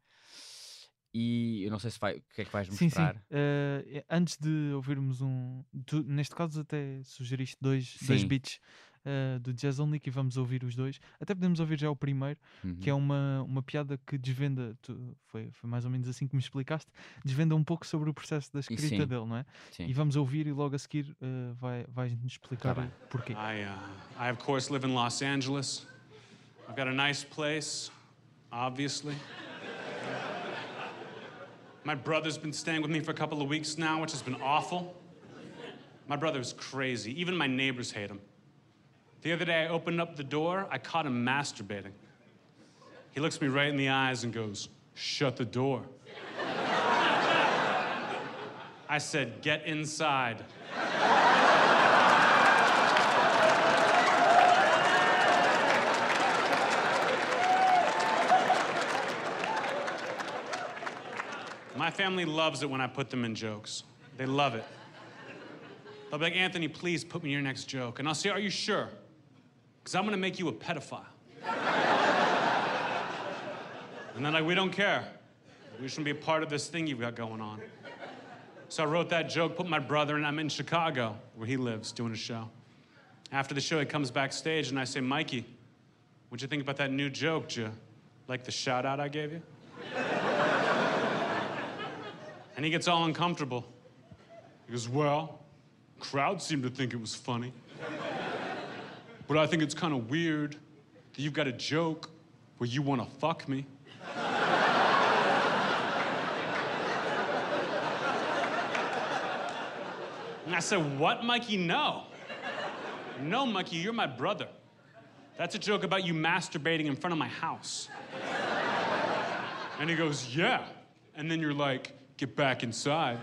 C: E eu não sei se vai, o que é que vais mostrar.
A: Sim, sim. Uh, antes de ouvirmos um. Tu, neste caso, até sugeriste dois, dois beats uh, do Jazzonic e vamos ouvir os dois. Até podemos ouvir já o primeiro, uhum. que é uma, uma piada que desvenda, tu, foi, foi mais ou menos assim que me explicaste, desvenda um pouco sobre o processo da escrita dele, não é?
C: Sim.
A: E vamos ouvir e logo a seguir uh, vai, vais-nos explicar tá porquê.
F: I, uh, I, of course, live in Los Angeles. I've got a nice place, obviously. My brother's been staying with me for a couple of weeks now, which has been awful. My brother's crazy. Even my neighbors hate him. The other day, I opened up the door, I caught him masturbating. He looks me right in the eyes and goes, Shut the door. (laughs) I said, Get inside. My family loves it when I put them in jokes. They love it. They'll be like, Anthony, please put me in your next joke. And I'll say, Are you sure? because I'm going to make you a pedophile. and they're like, we don't care. We shouldn't be a part of this thing you've got going on. So I wrote that joke, put my brother, and I'm in Chicago, where he lives, doing a show. After the show, he comes backstage, and I say, Mikey, what'd you think about that new joke? Did you like the shout out I gave you? And he gets all uncomfortable. He goes, Well, crowd seemed to think it was funny. (laughs) But I think it's kind of weird that you've got a joke where you want to fuck me. (laughs) and I said, What, Mikey? No. No, Mikey, you're my brother. That's a joke about you masturbating in front of my house. (laughs) and he goes, Yeah. And then you're like, Get back inside.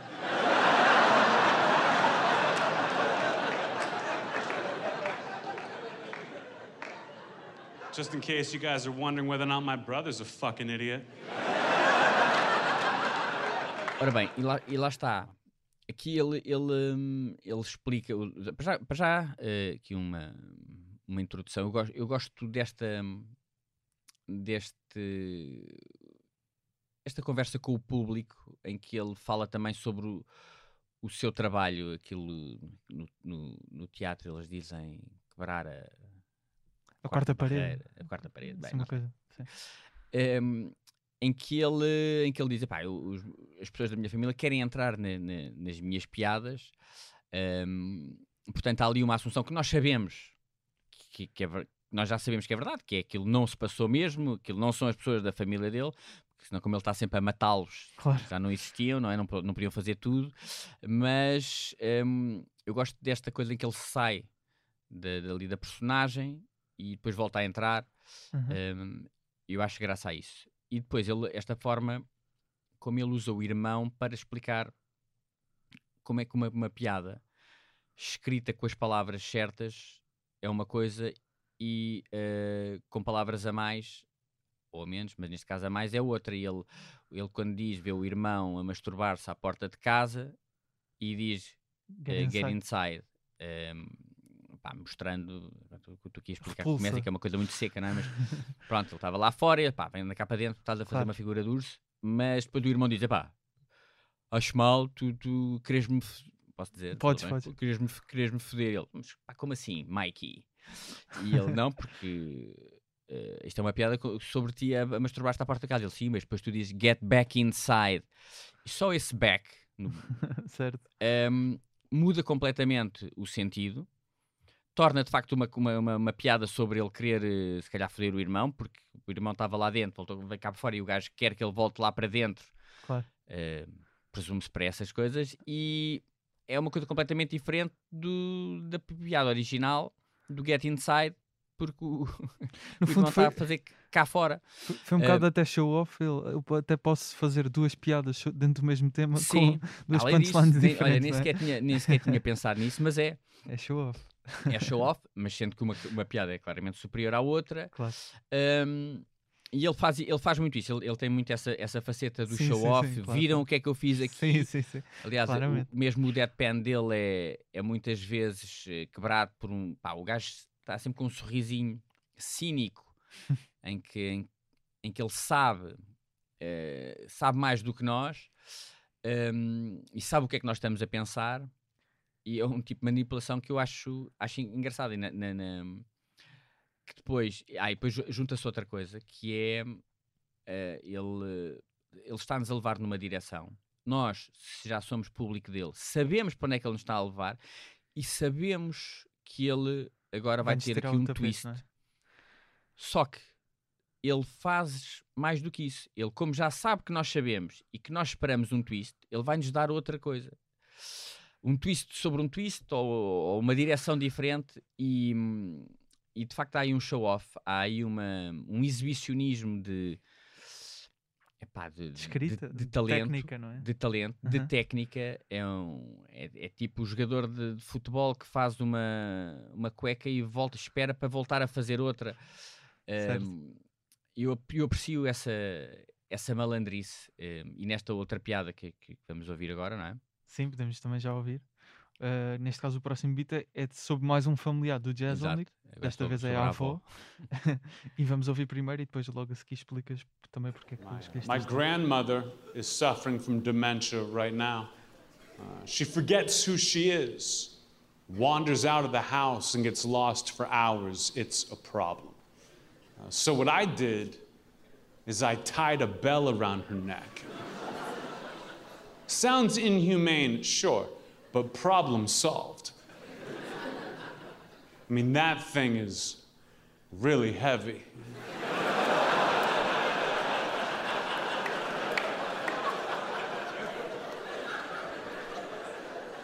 F: Just in case you guys are wondering whether or not my brother's a fucking idiot.
C: Ora bem, e lá, e lá está. Aqui ele, ele, hum, ele explica. Para já, para já uh, aqui uma, uma introdução. Eu gosto, eu gosto desta. deste. Esta conversa com o público, em que ele fala também sobre o, o seu trabalho. Aquilo no, no, no teatro eles dizem quebrar a
A: a quarta, parede.
C: A quarta parede, bem.
A: Uma coisa, sim.
C: Um, em que ele, em que ele diz: pá, as pessoas da minha família querem entrar na, na, nas minhas piadas, um, portanto, há ali uma assunção que nós sabemos que, que é nós já sabemos que é verdade, que é aquilo não se passou mesmo, aquilo não são as pessoas da família dele, porque senão como ele está sempre a matá-los,
A: Claro.
C: já não existiam, não é? Não, não podiam fazer tudo, mas hum, eu gosto desta coisa em que ele sai da, dali da personagem e depois volta a entrar.
A: Uhum.
C: hum, eu acho graça a isso. E depois, ele, esta forma como ele usa o irmão para explicar como é que uma, uma piada escrita com as palavras certas é uma coisa e eh, com palavras a mais ou menos, mas neste caso a mais é outra. E ele, ele quando diz, vê o irmão a masturbar-se à porta de casa e diz eh,
A: Get
C: get
A: inside.
C: inside. ehm, pá, mostrando, estou aqui a explicar
A: Repulsa.
C: comédia, que é uma coisa muito seca, não é? Mas (laughs) pronto, ele estava lá fora, e, pá, vem cá para dentro, estás a fazer
A: Claro.
C: uma figura de urso, mas depois o irmão diz, pá, acho mal, tu, tu queres-me, posso dizer?
A: Podes, podes.
C: Queres-me f- queres-me foder? Ele, mas pá, como assim, Mikey? E ele, não, porque eh, isto é uma piada sobre ti a, a masturbar-te à porta da casa. Ele, sim, mas depois tu dizes, get back inside. E só esse back, no, (laughs)
A: certo.
C: um, muda completamente o sentido, torna de facto uma, uma, uma, uma piada sobre ele querer, eh, se calhar, foder o irmão, porque o irmão estava lá dentro, voltou, veio cá para fora e o gajo quer que ele volte lá para dentro,
A: Claro.
C: eh, presume-se para essas coisas, e é uma coisa completamente diferente do, da piada original do Get Inside, porque o, (laughs)
A: No fundo foi,
C: está a fazer cá fora.
A: foi- foi um bocado até show-off. Eu até posso fazer duas piadas dentro do mesmo tema
C: Sim,
A: com duas punchlines
C: nem, olha,
A: diferentes.
C: nem,
A: é?
C: sequer tinha, nem sequer tinha pensado nisso, mas é,
A: É show-off,
C: é (laughs) show-off, mas sendo que uma, uma piada é claramente superior à outra.
A: claro.
C: Um, e ele faz, ele faz muito isso, ele, ele tem muito essa, essa faceta do show-off.
A: claro,
C: Viram o que é que eu fiz aqui?
A: Sim, sim, sim.
C: Aliás, o- mesmo o deadpan dele é, é muitas vezes eh, quebrado por um. Pá, o gajo está sempre com um sorrisinho cínico (laughs) em, que, em, em que ele sabe, eh, sabe mais do que nós um, e sabe o que é que nós estamos a pensar. E é um tipo de manipulação que eu acho, acho engraçado. E na- na- na- que depois, ah, e depois ju- junta-se outra coisa que é eh, ele, ele está-nos a levar numa direção. Nós, se já somos público dele, sabemos para onde é que ele nos está a levar e sabemos que ele agora vai ter
A: tirar
C: aqui um
A: tapete,
C: twist.
A: é?
C: Só que ele faz mais do que isso. Ele, como já sabe que nós sabemos e que nós esperamos um twist, ele vai-nos dar outra coisa. Um twist sobre um twist ou, ou uma direção diferente e, hum, e de facto há aí um show-off, há aí uma, um exibicionismo de, epá, de,
A: De
C: de-
A: escrita,
C: de, de talento
A: técnica, não é?
C: de talento, de
A: Aham.
C: técnica, é, um, é, é tipo o jogador de, de futebol que faz uma, uma cueca e volta, espera para voltar a fazer outra. Um, eu, eu aprecio essa, essa malandrice um, e nesta outra piada que, que vamos ouvir agora, não é?
A: Sim, podemos também já ouvir. Uh, neste caso, o próximo beat é- de- sobre mais um familiar do Jazz
C: Exato.
A: Only. Desta vez é a avó. (laughs) e vamos ouvir primeiro e depois logo a seguir explicas também porque é que escolheste
F: My grandmother is suffering from dementia right now. Uh, she forgets who she is, wanders out of the house, and gets lost for hours. It's a problem. Uh, so, what I did is I tied a bell around her neck. (laughs) Sounds inhumane, sure, but problem solved. I mean, that thing is really heavy.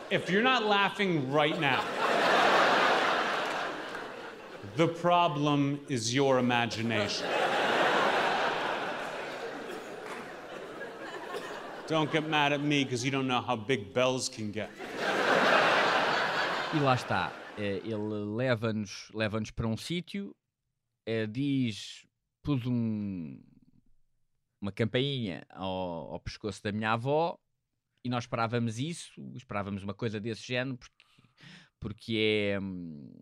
F: If you're not laughing right now, the problem is your imagination. Don't get mad at me because you don't know how big bells can get.
C: E lá está. Eh, ele leva-nos leva para um sítio, eh, diz, pus um, uma campainha ao, ao pescoço da minha avó e nós esperávamos isso, esperávamos uma coisa desse género, porque, porque é. hum,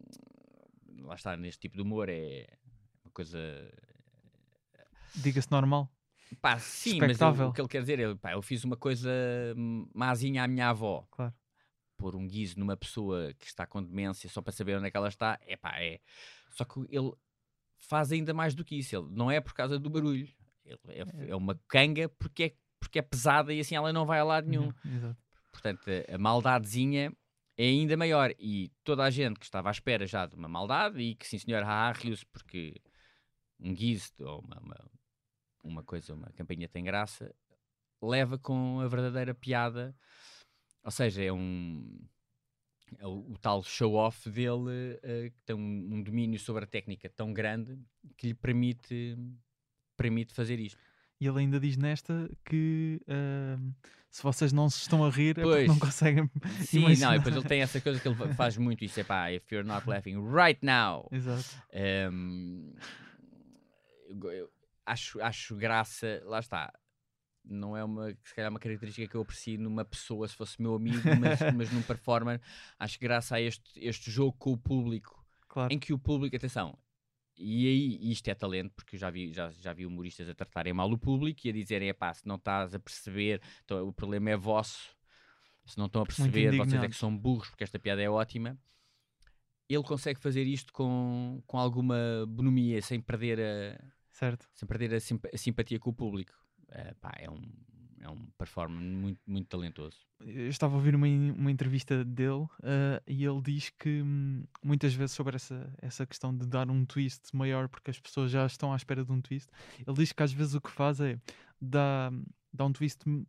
C: Lá está, neste tipo de humor é uma coisa.
A: Diga-se normal.
C: Pá, sim, mas eu- o que ele quer dizer é, pá, eu fiz uma coisa hum, mazinha à minha avó.
A: Claro.
C: Pôr um guiso numa pessoa que está com demência só para saber onde é que ela está, é pá, é. Só que ele faz ainda mais do que isso. Ele não é por causa do barulho. Ele é, é uma canga porque é, porque é pesada e assim ela não vai a lado nenhum.
A: Uhum.
C: Portanto, a, a maldadezinha é ainda maior. E toda a gente que estava à espera já de uma maldade e que, sim senhor, ah, riu-se porque um guise ou uma, uma, uma coisa, uma campanha tem graça, leva com a verdadeira piada. Ou seja, é um. é o, o tal show-off dele eh, que tem um, um domínio sobre a técnica tão grande que lhe permite, permite fazer isto.
A: E ele ainda diz nesta que ah, se vocês não se estão a rir é porque
C: Pois.
A: não conseguem.
C: Sim, não,
A: imaginar.
C: e depois ele tem essa coisa que ele fa- faz muito, isso é pá, if you're not laughing right now.
A: Exato.
C: Eu go- eu acho, acho graça, lá está. Não é uma, se calhar, uma característica que eu aprecio numa pessoa, se fosse meu amigo, mas, (laughs) mas num performer, acho graça a este, este jogo com o público,
A: Claro.
C: em que o público, atenção, e aí isto é talento, porque eu já vi, já, já vi humoristas a tratarem mal o público e a dizerem, pá, se não estás a perceber, então, o problema é vosso, se não estão a perceber, vocês é que são burros, porque esta piada é ótima. Ele consegue fazer isto com, com alguma bonomia, sem perder a,
A: Certo.
C: sem perder a, simpa- a simpatia com o público. Eh, pá, é um, é um performer muito, muito talentoso.
A: Eu estava a ouvir uma, uma entrevista dele ah, e ele diz que hum, muitas vezes sobre essa, essa questão de dar um twist maior porque as pessoas já estão à espera de um twist, ele diz que às vezes o que faz é dar, dar um twist hum,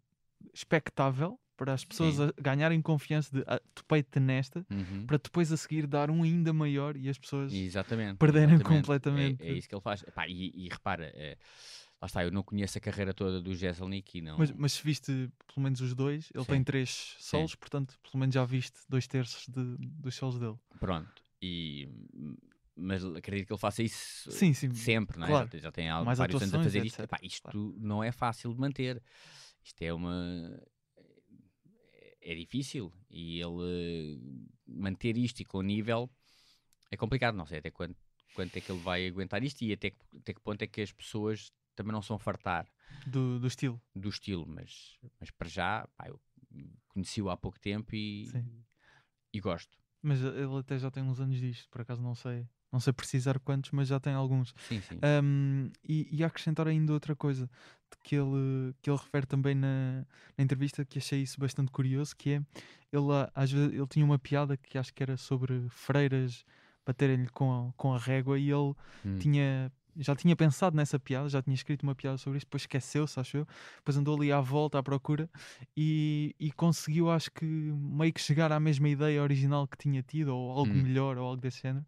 A: expectável para as pessoas ganharem confiança de ah, topei-te nesta,
C: Uhum.
A: para depois a seguir dar um ainda maior e as pessoas
C: Exatamente.
A: perderem
C: exatamente.
A: completamente.
C: É, é isso que ele faz. Epá, e, e repara, eh, lá está, eu não conheço a carreira toda do Jeselnik e não.
A: Mas, mas se viste pelo menos os dois, ele
C: Sim.
A: tem três solos, portanto, pelo menos já viste dois terços de- dos solos dele.
C: Pronto. E, mas acredito que ele faça isso
A: Sim, sim.
C: sempre, não é?
A: claro.
C: Já, tem- já tem há
A: Mais
C: vários anos a fazer isto. Epá, isto não é fácil de manter. Isto é uma. É difícil. E ele manter isto e com o nível é complicado. Não sei até quanto, quanto é que ele vai aguentar isto e até até que ponto é que as pessoas também não são fartar
A: Do, do estilo.
C: do estilo. Mas, mas para já, pá, eu conheci-o há pouco tempo e,
A: Sim.
C: e gosto.
A: Mas ele até já tem uns anos disto, por acaso não sei. Não sei precisar quantos, mas já tem alguns.
C: Sim, sim.
A: Um, e, e acrescentar ainda outra coisa que ele, que ele refere também na, na entrevista, que achei isso bastante curioso, que é ele ah, às vezes ele tinha uma piada que acho que era sobre freiras baterem-lhe com a, com a régua e ele
C: Hum.
A: tinha já tinha pensado nessa piada, já tinha escrito uma piada sobre isso, depois esqueceu-se, acho eu, depois andou ali à volta à procura e, e conseguiu, acho que, meio que chegar à mesma ideia original que tinha tido, ou algo
C: Hum.
A: melhor, ou algo desse género.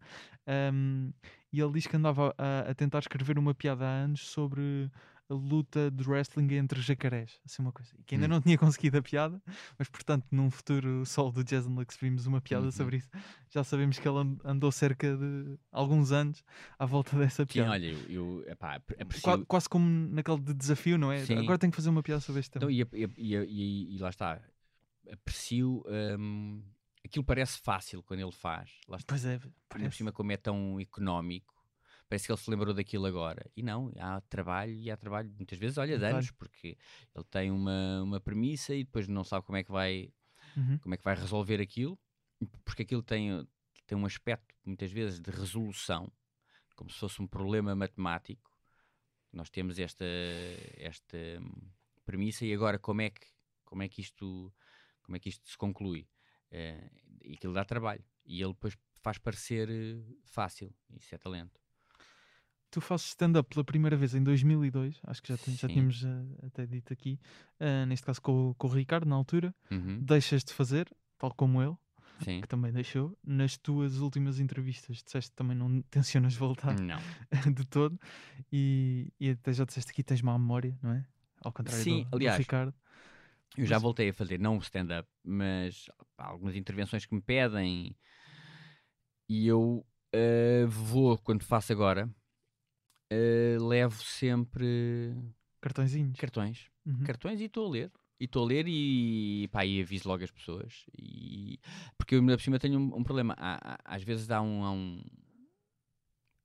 A: Um, e ele diz que andava a, a tentar escrever uma piada há anos sobre a luta de wrestling entre jacarés, assim uma coisa, e que ainda
C: Hum.
A: não tinha conseguido a piada, mas portanto num futuro solo do Jason Lux vimos uma piada
C: Uhum.
A: sobre isso, já sabemos que ele and- andou cerca de alguns anos à volta dessa
C: Sim,
A: piada.
C: olha, eu, eu epá, apre- aprecio.
A: Qua- quase como naquele de desafio, não é?
C: Sim.
A: Agora tenho que fazer uma piada sobre este tema.
C: Então, e, e- e- e- lá está, aprecio. hum, aquilo parece fácil quando ele faz. Lá está,
A: Pois é,
C: ainda por
A: parece.
C: cima, como é tão económico, parece que ele se lembrou daquilo agora. E não, há trabalho e há trabalho, muitas vezes, olha, de
A: Claro.
C: anos, porque ele tem uma, uma premissa e depois não sabe como é que vai,
A: Uhum.
C: como é que vai resolver aquilo, porque aquilo tem, tem um aspecto, muitas vezes, de resolução, como se fosse um problema matemático. Nós temos esta, esta hum, premissa e agora como é que, como é que, isto, como é que isto se conclui? Eh, e aquilo dá trabalho. E ele depois faz parecer eh, fácil. Isso é talento.
A: Tu fazes stand-up pela primeira vez em 2002, acho que já, já tínhamos eh, até dito aqui, ah, neste caso com, o- com o Ricardo, na altura.
C: Uhum,
A: Deixas de fazer, tal como ele,
C: Sim.
A: que também deixou. Nas tuas últimas entrevistas disseste que também não tencionas voltar
C: Não. (laughs)
A: de todo. E, e até já disseste aqui tens má memória, não é? Ao contrário
C: Sim,
A: do, do
C: aliás,
A: Ricardo.
C: Eu já voltei a fazer, não o stand-up, mas pá, algumas intervenções que me pedem e eu eh, vou, quando faço agora, eh, levo sempre
A: Cartõezinhos.
C: cartões.
A: Uhum.
C: Cartões e estou a ler. E estou a ler e, pá, e aviso logo as pessoas. E, porque eu, por cima, tenho um, um problema. Há- há- às vezes há um, há um.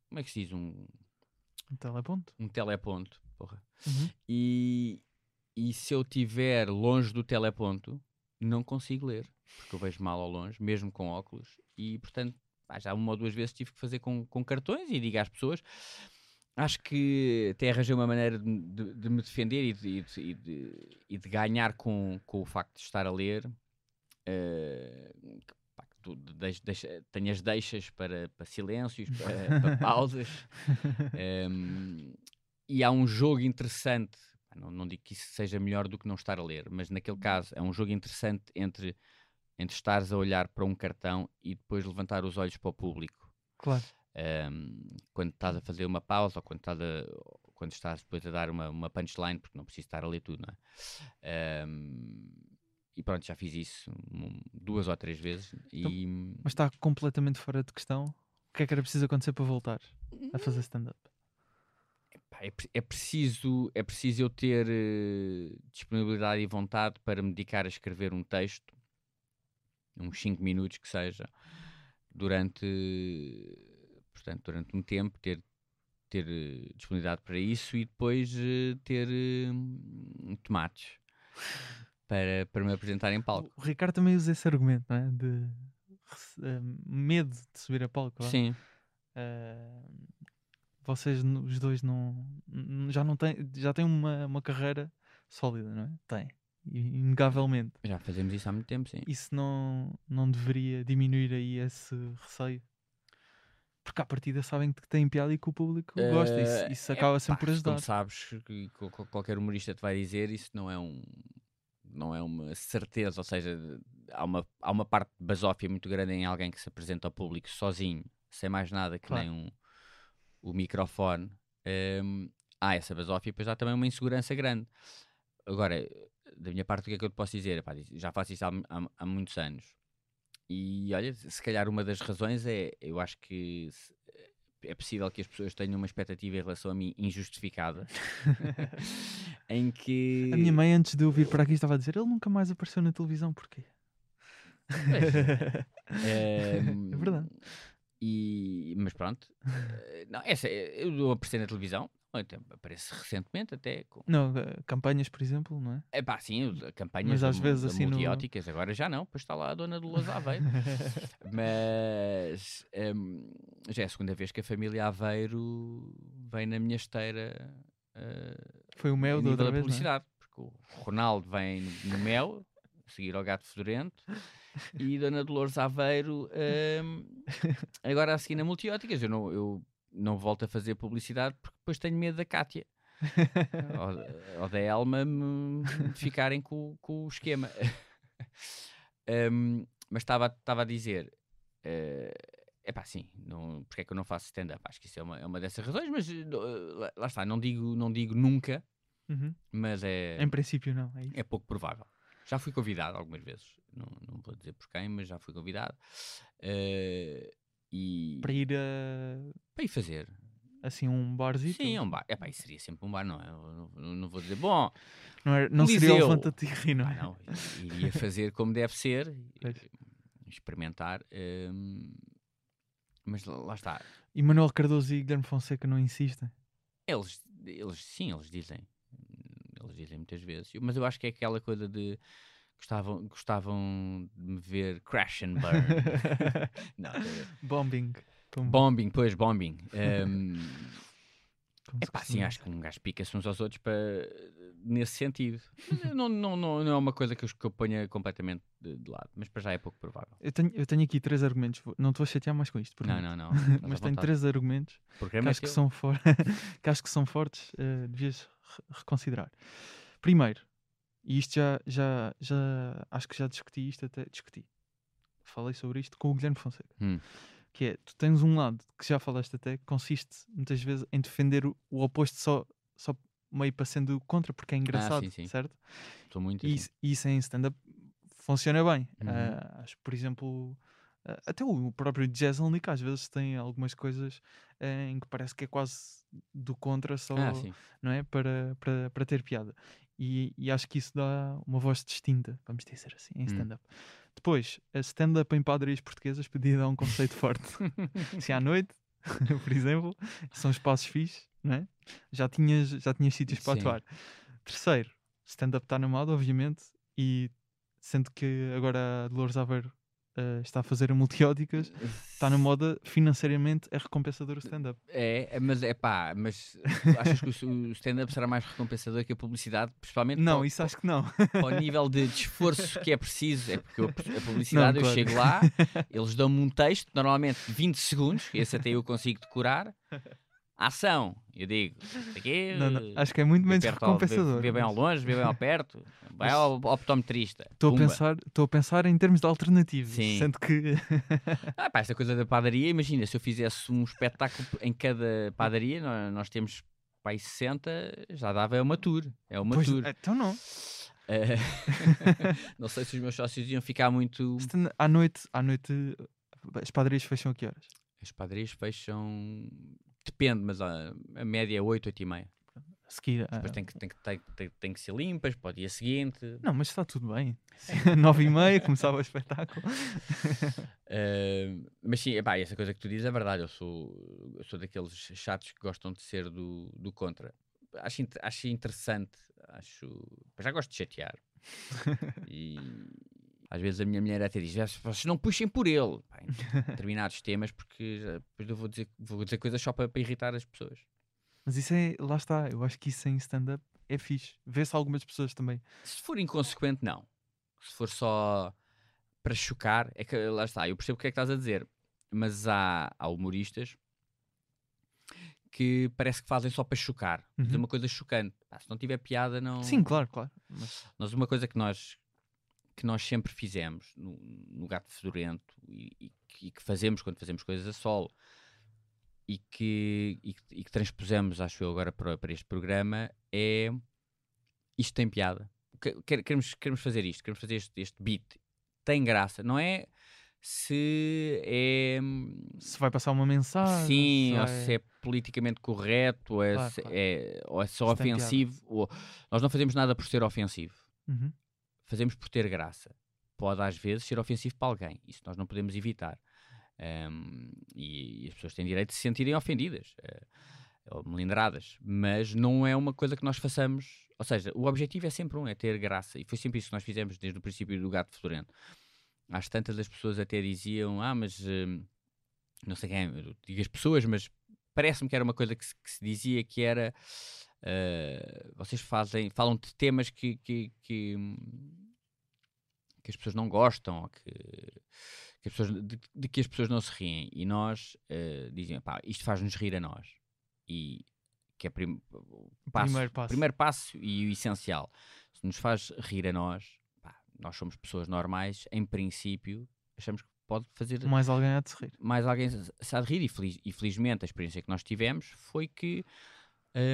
C: Como é que se diz? Um,
A: Um teleponto.
C: um teleponto. Porra.
A: Uhum.
C: E, e se eu estiver longe do teleponto, não consigo ler, porque eu vejo mal ao longe, mesmo com óculos, e portanto, já uma ou duas vezes tive que fazer com, com cartões e digo às pessoas. Acho que até arranjei uma maneira de, de- de me defender e de, e de- e de- ganhar com, com o facto de estar a ler, eh, que, pá, tu deix, deixa, tenho as deixas para, para silêncios, para, para (laughs) pausas. Um, e há um jogo interessante. Não, não digo que isso seja melhor do que não estar a ler, mas naquele caso é um jogo interessante entre, entre estares a olhar para um cartão e depois levantar os olhos para o público.
A: Claro.
C: Um, quando estás a fazer uma pausa ou quando estás, a, quando estás depois a dar uma, uma punchline, porque não preciso estar a ler tudo, não é? Um, e pronto, já fiz isso duas ou três vezes. E...
A: Mas está completamente fora de questão. O que é que era preciso acontecer para voltar a fazer stand-up?
C: É, é preciso, é preciso eu ter eh, disponibilidade e vontade para me dedicar a escrever um texto, uns 5 minutos que seja, durante, portanto, durante um tempo, ter, ter eh, disponibilidade para isso e depois eh, ter eh, tomates para, para me apresentar em palco.
A: O Ricardo também usa esse argumento, não é? De eh, medo de subir a palco.
C: Sim,
A: Eh, vocês, os dois, não, já não têm, já têm uma, uma carreira sólida, não é? Têm, i- inegavelmente.
C: já fazemos isso há muito tempo, sim.
A: Isso não, não deveria diminuir aí esse receio? Porque à partida sabem que têm piada e que o público gosta. Isso,
C: Eh,
A: isso acaba
C: epá,
A: sempre por ajudar.
C: Como sabes, que qual- qual- qualquer humorista te vai dizer, isso não é um não é uma certeza, ou seja, há uma, há uma parte de basófia muito grande em alguém que se apresenta ao público sozinho, sem mais nada que
A: Claro.
C: nem um, o microfone. Hum, há essa basófia e depois há também uma insegurança grande. Agora, da minha parte, o que é que eu te posso dizer? Epá, já faço isso há, há- há muitos anos. E olha, se calhar uma das razões é, eu acho que se- é possível que as pessoas tenham uma expectativa em relação a mim injustificada. (laughs) em que.
A: A minha mãe, antes de eu vir para aqui, estava a dizer: ele nunca mais apareceu na televisão, porquê? (laughs)
C: É
A: verdade.
C: E, mas pronto. eh, Não, essa, é- eu apareci na televisão. Até Aparece recentemente até. Com,
A: Não, eh, campanhas, por exemplo, não é?
C: é pá, sim, campanhas
A: Mas às
C: da-
A: vezes assim no-
C: multióticas, agora já não, pois está lá a dona Dolores Aveiro. (laughs) Mas hum, já é a segunda vez que a família Aveiro vem na minha esteira eh,
A: Foi o Mel da outra vez, é?
C: publicidade. Porque o Ronaldo vem no, no Mel, a seguir ao Gato Fedorento, e Dona Dolores Aveiro hum, (laughs) agora a seguir na Multióticas. Eu não, eu não volto a fazer publicidade porque depois tenho medo da Cátia. (laughs) ou, ou da Elma me ficarem com, com o esquema. (laughs) Hum, mas estava a dizer. É epá, sim, não, porque é que eu não faço stand-up? Acho que isso é uma, é uma dessas razões, mas eh, lá, lá está, não digo, não digo nunca,
A: Uhum.
C: mas é,
A: Em princípio, não. É
C: é pouco provável. Já fui convidado algumas vezes, não, não vou dizer por quem, mas já fui convidado. Eh, e
A: Para ir a
C: para ir fazer.
A: assim um barzito.
C: Sim, é um bar. Epá, isso seria sempre um bar, não é? Eu não, não vou dizer, bom,
A: Não, era, não seria
C: Coliseu.
A: levanta-te e não
C: Ah,
A: é?
C: não, iria fazer como deve ser,
A: Pois.
C: experimentar. hum, mas lá lá está.
A: E Manuel Cardoso e Guilherme Fonseca não insistem.
C: Eles, eles sim, eles dizem. Eles dizem muitas vezes. Mas eu acho que é aquela coisa de gostavam, gostavam de me ver crash and burn. (laughs) não, estou a.
A: Bombing.
C: Bombing, pois, bombing. Hum, (laughs)
A: como se
C: Epá,
A: costuma
C: sim, acho que um gajo pica-se uns aos outros para, nesse sentido. Não, não, não, não é uma coisa que eu, que eu ponha completamente de, de lado, mas para já é pouco provável.
A: Eu tenho, eu tenho aqui três argumentos. Não te vou chatear mais com isto.
C: Não,
A: prometo.
C: não, não. (laughs) estás à
A: Mas tenho três argumentos
C: O
A: que
C: é
A: acho que, são for... que acho que são fortes. eh, devias re- reconsiderar. Primeiro, e isto já, já, já acho que já discuti isto até discuti. Falei sobre isto com o Guilherme Fonseca.
C: Hum.
A: Que é, tu tens um lado que já falaste até, que consiste muitas vezes em defender o, o oposto só, só meio para sendo contra, porque é engraçado,
C: sim, sim.
A: certo?
C: Estou muito
A: E
C: assim.
A: isso, em stand-up funciona bem.
C: Uhum.
A: Ah, acho, por exemplo, ah, até o próprio Jazz Only, que às vezes tem algumas coisas eh, em que parece que é quase do contra, só
C: Ah,
A: não é? para, para, para ter piada. E, e acho que isso dá uma voz distinta, vamos dizer assim, em
C: Hum.
A: stand-up. Depois, a stand-up em padarias portuguesas podia dar um conceito forte. (laughs) Se à noite, (laughs) por exemplo, são espaços fixes, não é? Já tinhas, já tinhas sítios para
C: Sim.
A: atuar. Terceiro, stand-up está na moda, obviamente, e sendo que agora a Dolores Aveiro eh, está a fazer a está na moda, financeiramente é recompensador o stand-up.
C: É, é, mas é pá, mas achas que o stand-up será mais recompensador que a publicidade, principalmente
A: Não,
C: para,
A: isso acho que não.
C: para o nível de, esforço que é preciso? É porque eu- a publicidade,
A: Não,
C: eu
A: claro.
C: chego lá, eles dão-me um texto, normalmente de 20 segundos, esse até eu consigo decorar. Ação, eu digo, aqui,
A: Não, não, Acho que é muito menos recompensador.
C: Vê bem ao longe, vê bem ao perto, (laughs) vai ao optometrista.
A: Estou a, pensar, estou a pensar em termos de alternativas.
C: Sim.
A: Sendo que. (laughs)
C: Ah, pá, essa coisa da padaria, imagina, se eu fizesse um espetáculo em cada padaria, nós, nós temos pá, aí 60, já dava é uma tour. É uma
A: Pois,
C: tour.
A: então não.
C: Eh, (laughs) não sei se os meus sócios iam ficar muito.
A: À noite, à noite, as padarias fecham a que horas?
C: As padarias fecham. Depende, mas a, a média é 8, 8 e meia.
A: A seguir. ah,
C: Depois tem que, tem, que, tem, tem, tem que ser limpas para o dia seguinte.
A: Não, mas está tudo bem. (laughs) Nove e meia começava o espetáculo.
C: Eh, (laughs) mas sim, epá, essa coisa que tu dizes é verdade. Eu sou, eu sou daqueles chatos que gostam de ser do, do contra. Acho, acho interessante, acho. Já gosto de chatear. (laughs) e às vezes a minha mulher até diz: "Ah, vocês não puxem por ele pá, em (laughs) determinados temas, porque já- depois eu vou dizer, vou dizer coisas só para, para irritar as pessoas.
A: Mas isso é, lá está, eu acho que isso em stand-up é fixe. Vê-se algumas pessoas também.
C: Se for inconsequente, não. Se for só para chocar, é que lá está, eu percebo o que é que estás a dizer, mas há, há humoristas que parece que fazem só para chocar,
A: Uhum.
C: uma coisa chocante. Pá, se não tiver piada, não.
A: Sim, claro, claro. Mas,
C: Nós, uma coisa que nós, que nós sempre fizemos no, no Gato Fedorento e, e que- fazemos quando fazemos coisas a solo e que, e, e que transpusemos, acho eu, agora para, para este programa é isto tem piada. Que- quer- Queremos, queremos fazer isto, queremos fazer este, este beat. Tem graça, não é se é
A: se vai passar uma mensagem.
C: sim,
A: se
C: ou se é politicamente correto, ou é,
A: Claro, claro.
C: é- ou é só
A: Se
C: ofensivo. Ou... Nós não fazemos nada por ser ofensivo
A: Uhum.
C: Fazemos por ter graça. Pode às vezes ser ofensivo para alguém, isso nós não podemos evitar. Ahm, e, e as pessoas têm direito de se sentirem ofendidas eh, ou melindradas, mas não é uma coisa que nós façamos. Ou seja, o objetivo é sempre um, é ter graça, e foi sempre isso que nós fizemos desde o princípio do Gato Fedorento. Às tantas as pessoas até diziam: Ah, mas hum, não sei quem, digo as pessoas, mas parece-me que era uma coisa que se, que se dizia que era. eh, vocês fazem, falam de temas que, que, que as pessoas não gostam, ou que, que as pessoas, de, de que as pessoas não se riem. E nós eh, dizem, pá, isto faz-nos rir a nós. E que é prim- o passo-
A: primeiro passo.
C: primeiro passo e o essencial. Se nos faz rir a nós, pá, nós somos pessoas normais, em princípio, achamos que pode fazer
A: Mais alguém há de se rir.
C: mais alguém se há de rir e, feliz- e felizmente a experiência que nós tivemos foi que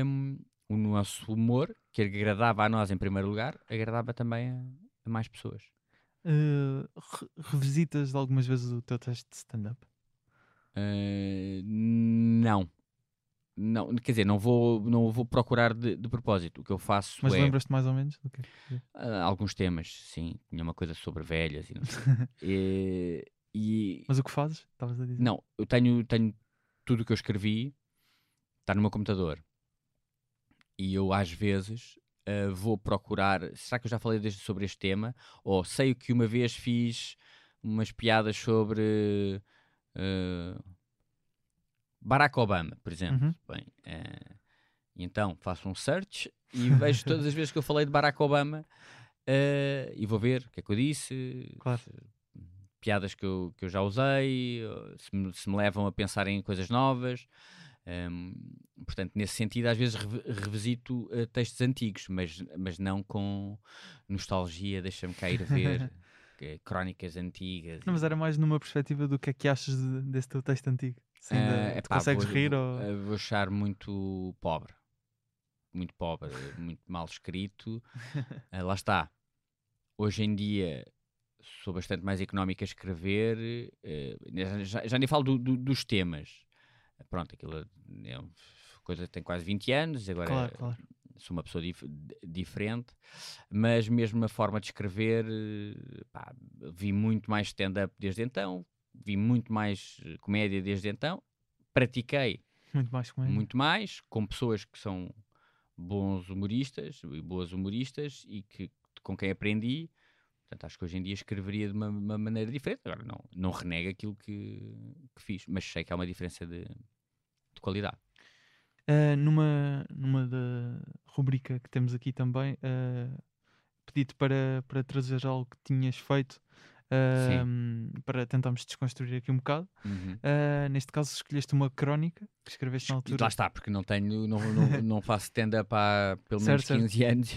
C: hum, o nosso humor, que agradava a nós em primeiro lugar, agradava também a, a mais pessoas.
A: Uh, re- revisitas algumas vezes o teu teste de stand-up?
C: Uh, não. Não, quer dizer, não vou, não vou procurar de, de propósito. O que eu faço
A: Mas
C: é
A: lembras-te mais ou menos do que
C: ah, alguns temas, sim. Tinha uma coisa sobre velhas e não sei. (laughs) e, e-
A: Mas o que fazes? Estavas a dizer?
C: Não, eu tenho, tenho tudo o que eu escrevi, está no meu computador. E eu, às vezes, ah, vou procurar. Será que eu já falei deste- sobre este tema? Ou sei que uma vez fiz umas piadas sobre ah, Barack Obama, por exemplo.
A: Uhum.
C: Bem, e então faço um search e (laughs) vejo todas as vezes que eu falei de Barack Obama e vou ver o que é que eu disse,
A: Claro.
C: piadas que eu, que eu já usei, se me, se me levam a pensar em coisas novas. Hum, portanto, nesse sentido, às vezes revi- revisito eh, textos antigos, mas, mas não com nostalgia, deixa-me cá ir ver (laughs) que- crónicas antigas.
A: Não, mas era mais numa perspectiva do que é que achas de- desse teu texto antigo. Se ainda
C: Ah,
A: te
C: epá,
A: consegues
C: vou,
A: rir
C: vou,
A: ou...
C: eh, vou achar muito pobre. Muito pobre, muito mal escrito. (laughs) Ah, lá está. Hoje em dia sou bastante mais económico a escrever. já, já- já nem falo do- do- dos temas. Pronto, aquilo é uma coisa que tem quase 20 anos. Agora
A: Claro, claro.
C: sou uma pessoa dif- di- diferente, mas mesmo a forma de escrever, pá, vi muito mais stand-up desde então, vi muito mais eh, comédia desde então, pratiquei
A: Muito mais comédia.
C: muito mais com pessoas que são bons humoristas e boas humoristas e que com quem aprendi. Portanto, acho que hoje em dia escreveria de uma, uma maneira diferente. Agora, não, não renega aquilo que, que fiz, mas sei que há uma diferença de, de qualidade.
A: Uh, numa, numa da rubrica que temos aqui também, uh, pedi-te para, para trazer algo que tinhas feito uh, para tentarmos desconstruir aqui um bocado.
C: Uhum.
A: Uh, neste caso, escolheste uma crónica que escreveste na altura.
C: lá está, porque não tenho, não, não, não faço stand-up há pelo menos
A: Certo, certo.
C: 15 anos.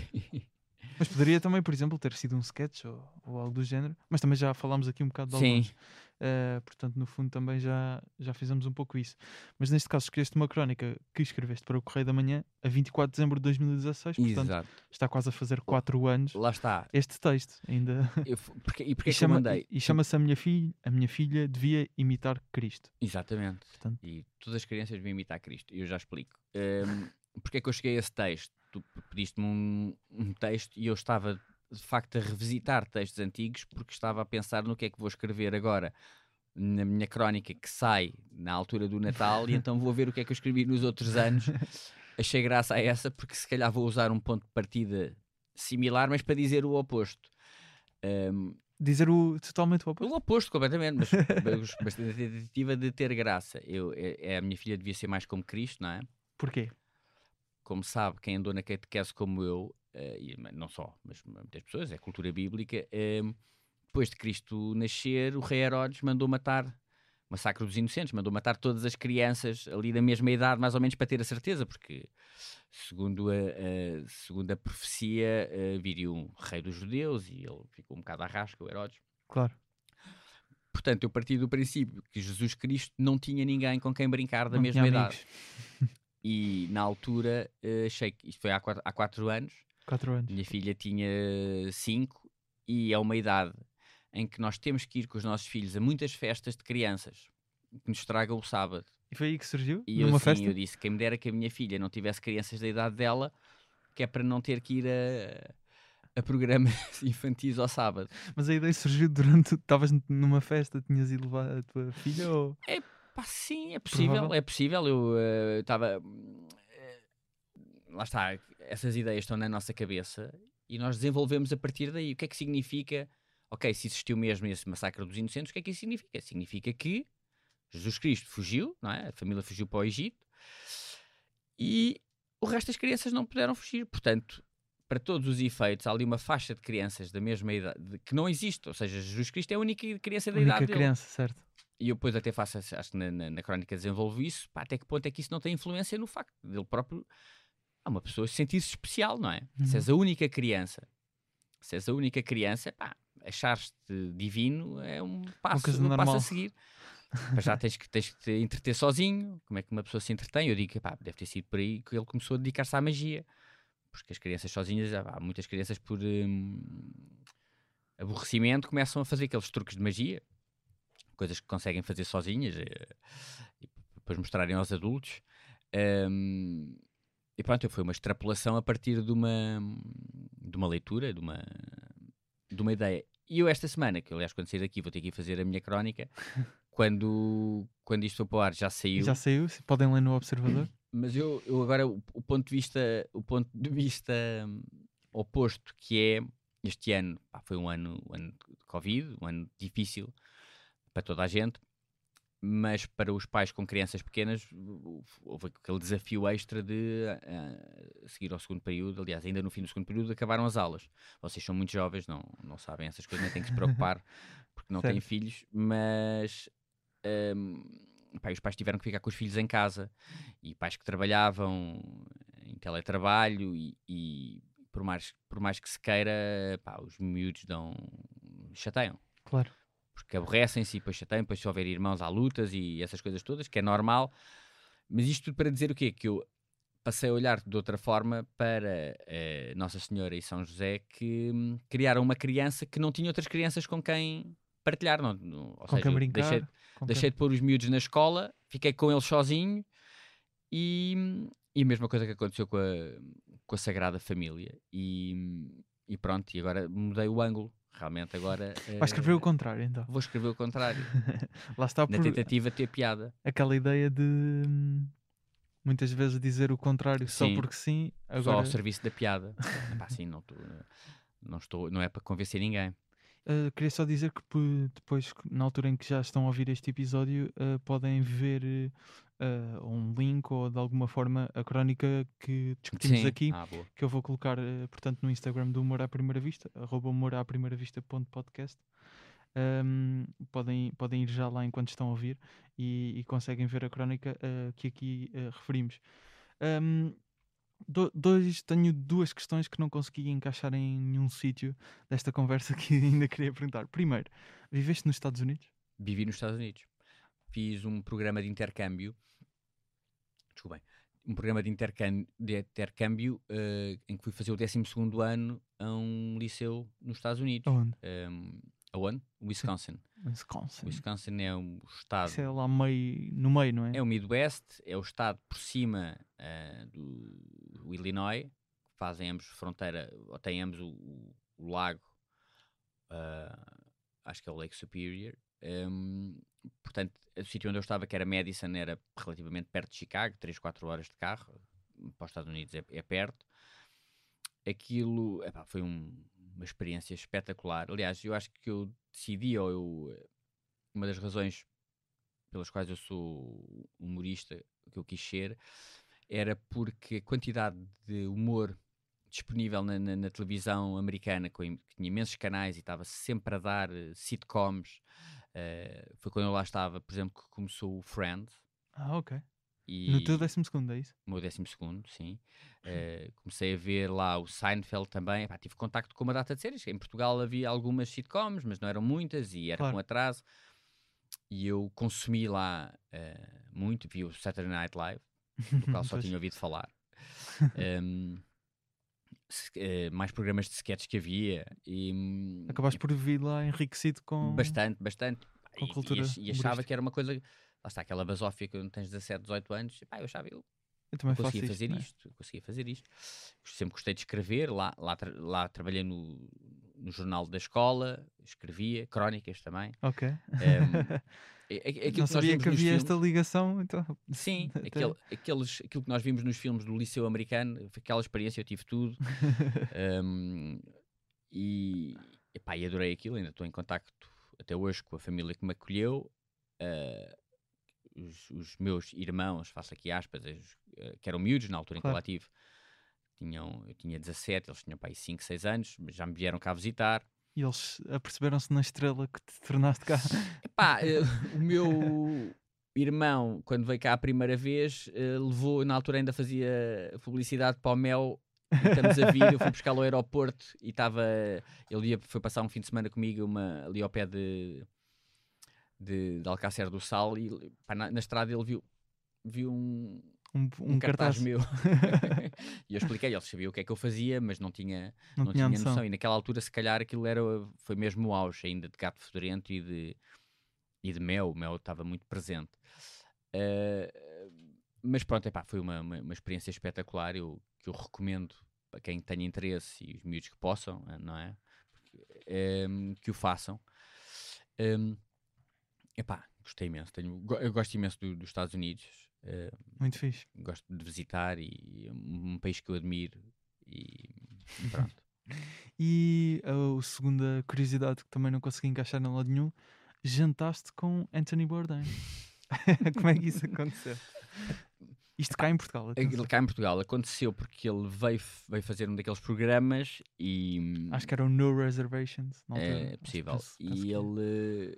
A: Mas poderia também, por exemplo, ter sido um sketch ou, ou algo do género. Mas também já falámos aqui um bocado de
C: Sim.
A: alguns. Uh, portanto, no fundo, também já, já fizemos um pouco isso. Mas neste caso, escolheste uma crónica que escreveste para o Correio da Manhã a 24 de dezembro de 2016. Portanto,
C: Exato.
A: está quase a fazer 4 anos.
C: Lá está.
A: Este texto ainda.
C: Eu porque, e (laughs) porque
A: e
C: é eu
A: chama-
C: mandei?
A: e chama-se a minha filha, a minha filha devia imitar Cristo.
C: Exatamente.
A: Portanto.
C: E todas as crianças deviam imitar Cristo. E eu já explico. Um, porque é que eu cheguei a esse texto? Tu pediste-me um, um texto e eu estava de facto a revisitar textos antigos porque estava a pensar no que é que vou escrever agora na minha crónica que sai na altura do Natal e então vou ver o que é que eu escrevi nos outros anos. (laughs) Achei graça a essa porque se calhar vou usar um ponto de partida similar, mas para dizer o oposto. Um,
A: Dizer o totalmente o oposto.
C: o oposto, completamente, mas, (laughs) mas, mas tentativa de ter graça. Eu, é, é- a minha filha devia ser mais como Cristo, não é?
A: Porquê?
C: Como sabe, quem andou na catequese como eu, eh, e não só, mas muitas pessoas, é cultura bíblica, eh, depois de Cristo nascer, o rei Herodes mandou matar, massacre dos inocentes, mandou matar todas as crianças ali da mesma idade, mais ou menos para ter a certeza, porque segundo a, a- segundo a profecia, eh, viria um rei dos judeus e ele ficou um bocado à rasca, o Herodes.
A: Claro.
C: Portanto, eu parti do princípio que Jesus Cristo não tinha ninguém com quem brincar da
A: Não
C: mesma idade. (laughs) E na altura eh, achei que isto foi há quatro, há quatro anos,
A: 4 anos.
C: minha filha tinha cinco e é uma idade em que nós temos que ir com os nossos filhos a muitas festas de crianças que nos tragam o sábado.
A: E foi aí que surgiu?
C: E
A: Numa
C: eu, sim,
A: festa?
C: eu disse: quem me dera que a minha filha não tivesse crianças da idade dela, que é para não ter que ir a, a programas (laughs) infantis ao sábado.
A: Mas a ideia surgiu durante. Estavas numa festa, tinhas ido levar a tua filha ou.
C: Pá, sim, é possível,
A: Provável.
C: é possível. Eu eh, estava. lá está, essas ideias estão na nossa cabeça e nós desenvolvemos a partir daí. O que é que significa? Ok, se existiu mesmo esse massacre dos inocentes, o que é que isso significa? Significa que Jesus Cristo fugiu, não é? A família fugiu para o Egito e o resto das crianças não puderam fugir. Portanto, para todos os efeitos, há ali uma faixa de crianças da mesma idade de- que não existe. Ou seja, Jesus Cristo é a única criança da
A: única
C: idade dele.
A: criança, certo?
C: E eu depois até faço, acho que na, na, na crónica desenvolvo isso, pá, até que ponto é que isso não tem influência no facto dele próprio, há uma pessoa sentir-se especial, não é? Se és a única criança, se és a única criança, pá, achar-te divino é um passo, um passo
A: normal.
C: a seguir. Mas já tens que, tens que te entreter sozinho. Como é que uma pessoa se entretém? Eu digo que pá, deve ter sido por aí que ele começou a dedicar-se à magia. Porque as crianças sozinhas, há muitas crianças por hum, aborrecimento começam a fazer aqueles truques de magia coisas que conseguem fazer sozinhas eh, e depois mostrarem aos adultos. Ahm, e pronto, foi uma extrapolação a partir de uma, de uma leitura, de uma, de uma ideia. E eu esta semana, que aliás quando sair daqui vou ter que ir fazer a minha crónica, (laughs) quando, quando isto for para o ar já saiu,
A: Já saiu? Podem ler no Observador? (clears throat)
C: mas eu, eu agora o, o ponto de vista, o ponto de vista hum, oposto, que é este ano, pá, foi um ano, um ano de Covid, um ano difícil para toda a gente, mas para os pais com crianças pequenas houve aquele desafio extra de ah, seguir ao segundo período. Aliás, ainda no fim do segundo período acabaram as aulas. Vocês são muito jovens, não, não sabem essas coisas, nem têm que se preocupar (laughs) porque não têm
A: Certo.
C: filhos, mas hum, pá, os pais tiveram que ficar com os filhos em casa e pais que trabalhavam em teletrabalho e, e por, mais, por mais que se queira, pá, os miúdos dão, chateiam
A: Claro.
C: Porque aborrecem-se e depois chateiam, depois se houver irmãos há lutas e essas coisas todas, que é normal. Mas isto tudo para dizer o quê? Que eu passei a olhar de outra forma para eh, Nossa Senhora e São José que hum, criaram uma criança que não tinha outras crianças com quem partilhar. Não, não- ou
A: Com
C: seja,
A: quem brincar.
C: deixei,
A: com
C: deixei
A: quem-
C: de pôr os miúdos na escola, fiquei com eles sozinho e, e a mesma coisa que aconteceu com a, com a Sagrada Família. E, e pronto, e agora mudei o ângulo. Realmente agora
A: Vai escrever
C: eh,
A: o contrário, então.
C: vou escrever o contrário. (laughs)
A: Lá está
C: na
A: por
C: tentativa de ter piada.
A: aquela ideia de hum, muitas vezes dizer o contrário só
C: Sim.
A: porque sim.
C: Só
A: Agora...
C: ao serviço da piada. (laughs) Epá, sim, não, tô- não, estou, não é para convencer ninguém.
A: Uh, queria só dizer que depois, na altura em que já estão a ouvir este episódio, uh, podem ver uh, um link ou de alguma forma a crónica que discutimos
C: Sim.
A: aqui,
C: Ah,
A: que eu vou colocar, uh, portanto, no Instagram do Humor à Primeira Vista, arroba humor à primeira vista ponto podcast. Um, podem, podem ir já lá enquanto estão a ouvir e, e conseguem ver a crónica uh, que aqui referimos. Um, do- dois, tenho duas questões que não consegui encaixar em nenhum sítio desta (laughs) conversa que ainda queria perguntar. Primeiro, viveste nos Estados Unidos?
C: Vivi nos Estados Unidos. Fiz um programa de intercâmbio. Desculpem. Um programa de intercâmbio, de intercâmbio eh, em que fui fazer o 12 ano a um liceu nos Estados Unidos.
A: Onde?
C: Um, aonde? Wisconsin.
A: Wisconsin.
C: Wisconsin é um estado.
A: Isso é lá meio, no meio, não é?
C: É o Midwest, é o estado por cima eh, do, Illinois, que fazem ambos fronteira, ou têm ambos o, o- o lago, ah, acho que é o Lake Superior. Em, portanto, o sítio onde eu estava, que era Madison, era relativamente perto de Chicago, 3, 4 horas de carro, para os Estados Unidos é, é perto. Aquilo epá, foi um- uma experiência espetacular. Aliás, eu acho que eu decidi, ou eu, uma das razões pelas quais eu sou humorista, que eu quis ser, era porque a quantidade de humor disponível na, na- na televisão americana, com que tinha imensos canais e estava sempre a dar eh, sitcoms, eh, foi quando eu lá estava, por exemplo, que começou o Friends.
A: Ah, ok.
C: E
A: No teu décimo segundo, é isso?
C: o meu décimo segundo, sim. Eh, comecei a ver lá o Seinfeld também. Epá, tive contacto com uma data de séries. Em Portugal havia algumas sitcoms, mas não eram muitas e era
A: Claro.
C: com atraso. E eu consumi lá eh, muito. Vi o Saturday Night Live, do qual (laughs) só tinha ouvido falar. Em, eh, mais programas de sketches que havia. E,
A: Acabaste por vir lá enriquecido com.
C: Bastante, bastante.
A: com
C: E- e,
A: cultura
C: e achava que era uma coisa. Lá está, aquela basófia que tens 17, 18 anos. Epá, eu achava, eu
A: Eu também faço
C: conseguia
A: isto,
C: fazer
A: é?
C: isto, eu conseguia fazer isto. Sempre gostei de escrever, lá, lá, tra- lá trabalhei no, no jornal da escola, escrevia, crónicas também.
A: Ok.
C: Em, (laughs) é- é-
A: não
C: que
A: sabia que
C: nos
A: havia
C: filmes-
A: esta ligação, então.
C: Sim, (laughs) aquele, aqueles, aquilo que nós vimos nos filmes do Liceu Americano, aquela experiência, eu tive tudo. (laughs) Em, e, epá, e adorei aquilo, ainda estou em contacto até hoje com a família que me acolheu. eh, os, os meus irmãos, faço aqui aspas, os, eh, que eram miúdos na altura em que eu
A: Claro.
C: lá tive, tinham, eu tinha 17, eles tinham para aí 5, 6 anos, mas já me vieram cá visitar.
A: E eles aperceberam-se na estrela que te tornaste cá. (laughs)
C: Epá, eh, o meu irmão, quando veio cá a primeira vez, eh, levou, na altura ainda fazia publicidade para o Mel. e Estamos a vir, eu fui buscá-lo ao aeroporto e estava. Ele ia, foi passar um fim de semana comigo uma, ali ao pé de, de, de Alcácer do Sal e pá, na, na estrada ele viu, viu um,
A: Um,
C: um,
A: um
C: cartaz,
A: cartaz.
C: meu. (laughs) (laughs) e eu expliquei, ele sabia o que é que eu fazia, mas não tinha,
A: Não,
C: não
A: tinha noção.
C: noção. E naquela altura, se calhar, aquilo era, foi mesmo o auge ainda de gato fedorento e de, e de mel. O mel estava muito presente. Eh, mas pronto, epá, foi uma, uma, uma experiência espetacular eu, que eu recomendo a quem tenha interesse e os miúdos que possam, eh, não é? Em, que o façam. Em, epá, gostei imenso. Tenho, eu gosto imenso do- dos Estados Unidos. eh,
A: Muito fixe.
C: gosto de visitar e um, um país que eu admiro e, pronto. (laughs) (laughs)
A: E a segunda curiosidade que também não consegui encaixar em lado nenhum: jantaste com Anthony Bourdain. (laughs) Como é que isso aconteceu? Isto cá em Portugal. atenção.
C: Aquilo cá em Portugal aconteceu porque ele veio, veio fazer um daqueles programas e
A: Acho que era o No Reservations. na altura.
C: é possível.
A: penso- penso
C: e ele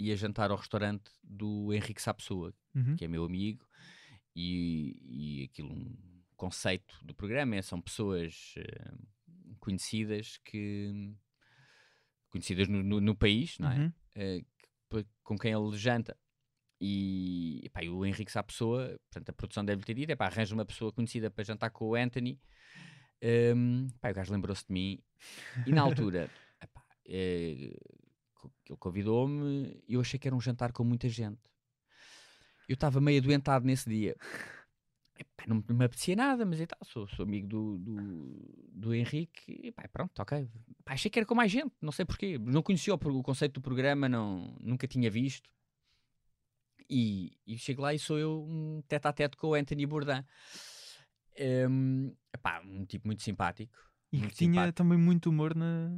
C: ia jantar ao restaurante do Henrique Sapessoa,
A: Uhum.
C: que é meu amigo, e, e aquilo, um conceito do programa é, são pessoas eh, conhecidas que conhecidas no, no- no país, não é?
A: Uhum.
C: pa- com quem ele janta. E, epá, e o Henrique sabe a pessoa, portanto a produção deve ter dito, epá, arranja uma pessoa conhecida para jantar com o Anthony. Um, pá, o gajo lembrou-se de mim e na altura (laughs) epá, eh, co- ele convidou-me e eu achei que era um jantar com muita gente. Eu estava meio adoentado nesse dia. Epá, não, me apetecia nada, mas e tal, sou, sou amigo do, do, do Henrique e pá, pronto, ok. Pá, achei que era com mais gente, não sei porquê. Não conhecia o, o conceito do programa, não, nunca tinha visto. E, e chego lá e sou eu um tete a tete com o Anthony Bourdain. Um, epá, um tipo muito simpático.
A: E que
C: Muito
A: tinha
C: simpático.
A: também muito humor na.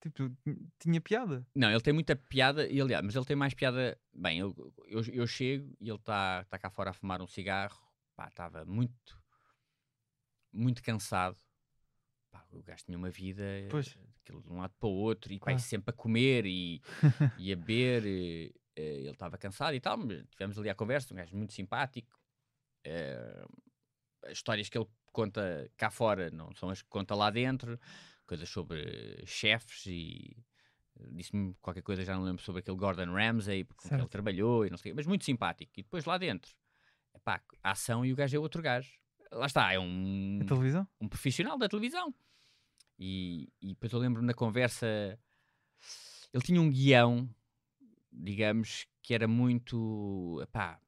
A: Tipo, tinha piada.
C: Não, ele tem muita piada, e, aliás, mas ele tem mais piada. Bem, eu, eu, eu chego e ele está tá cá fora a fumar um cigarro. Pá, estava muito, muito cansado. Pá, o gajo tinha uma vida
A: Pois.
C: aquilo de um lado para o outro e e
A: Claro.
C: sempre a comer e, (laughs) e a beber. e, eh, ele estava cansado e tal, mas tivemos ali a conversa. Um gajo muito simpático. As histórias que ele conta cá fora não são as que conta lá dentro. Coisas sobre chefes e disse-me qualquer coisa, já não lembro, sobre aquele Gordon Ramsay, com que ele trabalhou e não sei o quê, mas muito simpático. E depois lá dentro, epá, a ação e o gajo é outro gajo. Lá está, é um,
A: A televisão?
C: um profissional da televisão. E, e depois eu lembro na conversa, ele tinha um guião, digamos, que era muito, epá,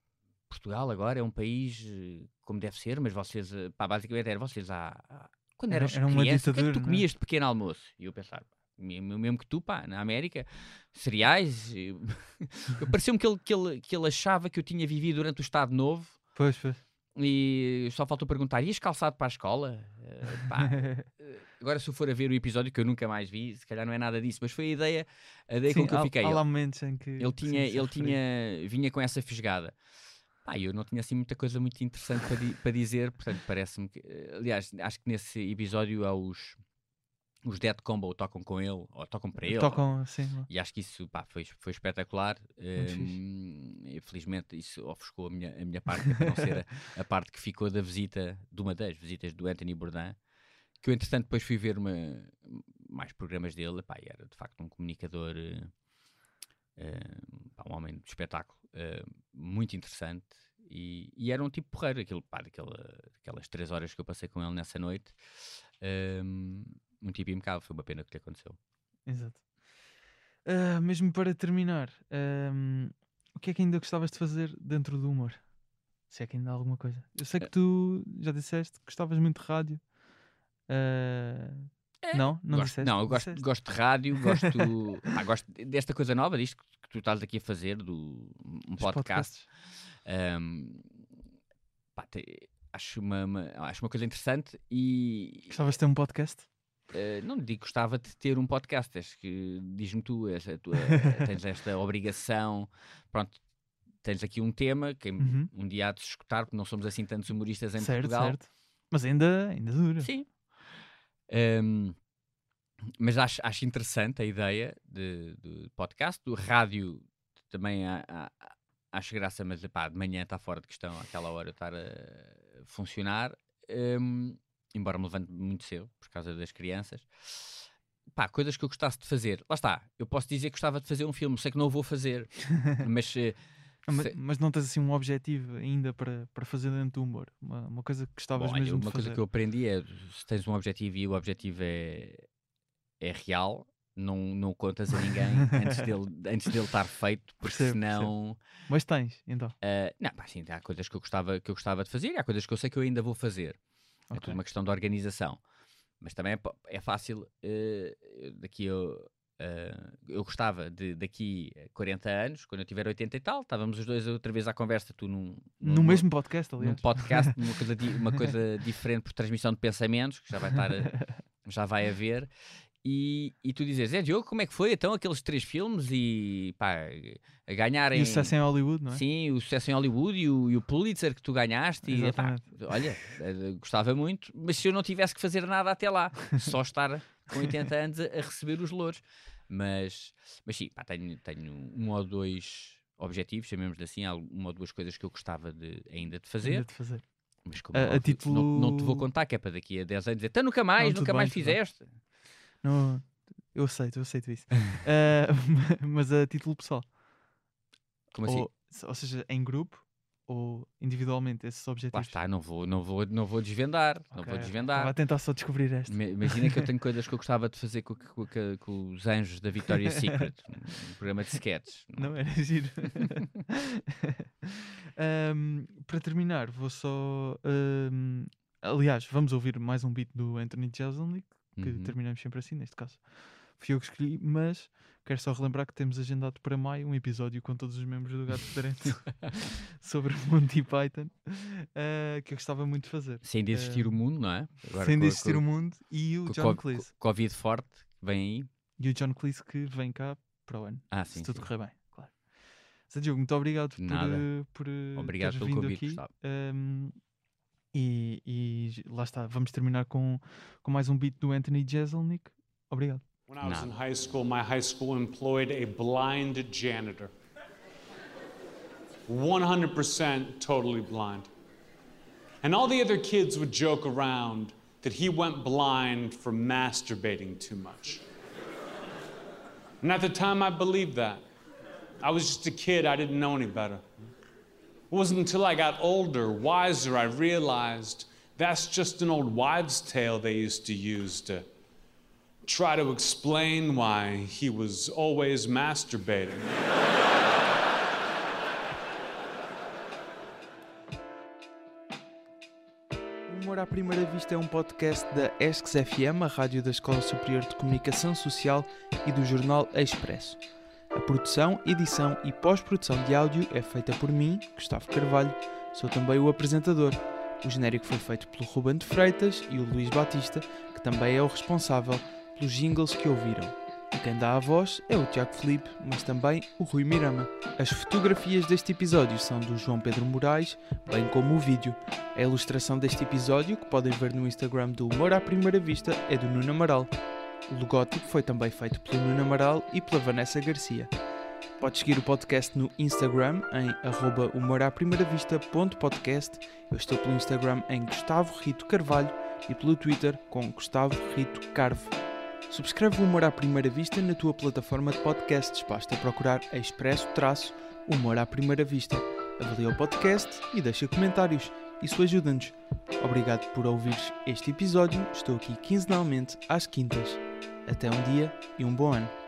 C: Portugal agora é um país eh, como deve ser, mas vocês, eh, pá, basicamente era vocês há, há- quando
A: Era-
C: eras
A: era
C: criança, o que é que tu
A: é?
C: comias de pequeno almoço? E eu pensar, pá, mesmo que tu, pá, na América, cereais, (laughs) eh, pareceu-me que ele, que, ele, que ele achava que eu tinha vivido durante o Estado Novo,
A: Pois, pois.
C: e só faltou perguntar: ias calçado para a escola? Eh, pá, (laughs) agora, se eu for a ver o episódio que eu nunca mais vi, se calhar não é nada disso, mas foi a ideia, a ideia com
A: Sim,
C: que eu
A: há-
C: fiquei.
A: Há
C: Ele,
A: lá momentos em que.
C: ele tinha, ele tinha, vinha com essa fisgada. Pá, eu não tinha assim muita coisa muito interessante para, di- para dizer, portanto, parece-me que. eh, Aliás, acho que nesse episódio há os, os Dead Combo tocam com ele, ou tocam para ele.
A: Tocam lá.
C: E acho que isso pá, foi, foi espetacular.
A: Muito
C: Hum, e felizmente isso ofuscou a minha, a minha parte, para não ser a, a parte que ficou da visita, de uma das visitas do Anthony Bourdain, que eu entretanto depois fui ver uma, mais programas dele, pá, era de facto um comunicador, eh, pá, um homem de espetáculo eh, muito interessante. E, e era um tipo porreiro, aquilo, pá, daquela, aquelas três horas que eu passei com ele nessa noite. hum, um tipo impecável, foi uma pena que lhe aconteceu.
A: Exato. Ah, mesmo para terminar, ahm, o que é que ainda gostavas de fazer dentro do humor? Se é que ainda há alguma coisa. Eu sei que
C: Eh,
A: tu já disseste que gostavas muito de rádio. Ah, Não? Não
C: gosto,
A: disseste?
C: não, eu gosto,
A: Disseste?
C: gosto de rádio, gosto, (laughs) pá, gosto desta coisa nova, disto que tu estás aqui a fazer, do, um
A: Os
C: podcast. Ahm, pá, te- acho, uma, uma- acho uma coisa interessante e
A: Gostavas de ter um podcast?
C: eh, não digo que gostava de ter um podcast, acho que diz-me tu, essa, (laughs) tens esta obrigação, pronto, tens aqui um tema que
A: Uhum.
C: um dia há de se escutar, porque não somos assim tantos humoristas em
A: certo,
C: Portugal.
A: certo. Mas ainda, ainda dura.
C: Sim. Ahm, mas acho, acho interessante a ideia de, de podcast. Do rádio também há- há- acho graça, mas epá, de manhã está fora de questão àquela hora estar a funcionar. Ahm, embora me levante muito cedo por causa das crianças. Pá, coisas que eu gostasse de fazer. Lá está, eu posso dizer que gostava de fazer um filme, sei que não o vou fazer, (laughs) mas
A: ma-
C: se-
A: Mas, não tens assim um objetivo ainda para, para fazer dentro do humor? Uma, uma coisa que gostavas
C: Bom,
A: mesmo
C: uma
A: de
C: coisa
A: fazer?
C: que eu aprendi é se tens um objetivo e o objetivo é, é real, não, não contas a ninguém antes dele, (laughs) antes dele estar feito, porque
A: Percebo,
C: senão.
A: Mas tens, então.
C: ah, não, pá, sim, há coisas que eu, gostava, que eu gostava de fazer e há coisas que eu sei que eu ainda vou fazer. É
A: Ok.
C: tudo uma questão de organização. Mas também é, é fácil. eh, daqui eu, eh, eu gostava de daqui a 40 anos, quando eu tiver 80 e tal, estávamos os dois outra vez à conversa, tu num, num-
A: No mesmo podcast,
C: num
A: aliás.
C: podcast, uma coisa, (laughs) uma coisa diferente por transmissão de pensamentos, que já vai estar, já vai haver. E, e tu dizes, é Diogo, como é que foi então aqueles três filmes e pá, a ganharem.
A: E o sucesso em Hollywood, não é?
C: Sim, o sucesso em Hollywood e o, e o Pulitzer que tu ganhaste. E, epá, olha, eh, gostava muito, mas se eu não tivesse que fazer nada até lá, só estar com 80 anos a, a receber os louros. Mas, mas sim, pá, tenho, tenho um ou dois objetivos, chamemos-lhe assim, uma ou duas coisas que eu gostava de, ainda de fazer.
A: Ainda de fazer.
C: Mas como
A: A- a título-
C: não, não te vou contar, que é para daqui a 10 anos dizer, então nunca mais,
A: Não,
C: nunca mais
A: bem.
C: fizeste.
A: Não, eu aceito, eu aceito isso. (laughs) Ah, (laughs) mas a título pessoal.
C: Como assim?
A: Ou, ou seja, em grupo ou individualmente, esses
C: Lá
A: objetivos.
C: está, não vou, não vou, não vou desvendar, não
A: Ok,
C: vou desvendar.
A: Estava a tentar só descobrir esta.
C: Ma- Imagina que eu tenho (laughs) coisas que eu gostava de fazer com, com- com- com os anjos da Victoria's Secret, (laughs) um programa de sketches.
A: Não era giro. (laughs) Ahm, para terminar, vou só. ahm, aliás, vamos ouvir mais um beat do Anthony Jeselnik, que
C: Uhum.
A: terminamos sempre assim, neste caso. Fui eu que escolhi, mas quero só relembrar que temos agendado para maio um episódio com todos os membros do Gato Fedorento (laughs) sobre Monty Python, uh, que eu gostava muito de fazer.
C: Sem de existir
A: Uh,
C: o mundo, não é? Agora
A: Sem
C: com-
A: de existir
C: com-
A: o mundo e o John Cleese.
C: Covid forte, vem aí.
A: E o John Cleese que vem cá para o ano.
C: Ah,
A: se
C: sim.
A: tudo
C: sim.
A: correr bem, claro. Zé Diogo, muito obrigado por,
C: Nada.
A: eh, por eh,
C: Obrigado pelo
A: vindo
C: convite,
A: aqui. Um, e, e lá está, vamos terminar com, com mais um beat do Anthony Jeselnik. Obrigado.
F: When I was in high school, my high school employed a blind janitor. 100% totally blind. And all the other kids would joke around that he went blind for masturbating too much. And at the time, I believed that. I was just a kid, I didn't know any better. It wasn't until I got older, wiser, I realized that's just an old wives' tale they used to use to try to explain why he was always masturbating.
A: Humor à Primeira Vista é um podcast da ESCS FM, a rádio da Escola Superior de Comunicação Social e do jornal Expresso. A produção, edição e pós-produção de áudio é feita por mim, Gustavo Carvalho, sou também o apresentador. O genérico foi feito pelo Ruben de Freitas e o Luís Batista, que também é o responsável pelos jingles que ouviram. E quem dá a voz é o Tiago Felipe, mas também o Rui Mirama. As fotografias deste episódio são do João Pedro Moraes, bem como o vídeo. A ilustração deste episódio, que podem ver no Instagram do Humor à Primeira Vista, é do Nuno Amaral. O logótipo foi também feito pelo Nuno Amaral e pela Vanessa Garcia. Podes seguir o podcast no Instagram em arroba humoraprimeiravista.podcast. Eu estou pelo Instagram em Gustavo Rito Carvalho e pelo Twitter com Gustavo Rito Carve. Subscreve o Humor à Primeira Vista na tua plataforma de podcasts. Basta procurar Expresso Traço Humor à Primeira Vista. Avalia o podcast e deixa comentários. Isso ajuda-nos. Obrigado por ouvires este episódio. Estou aqui quinzenalmente às quintas. Até um dia e um bom ano.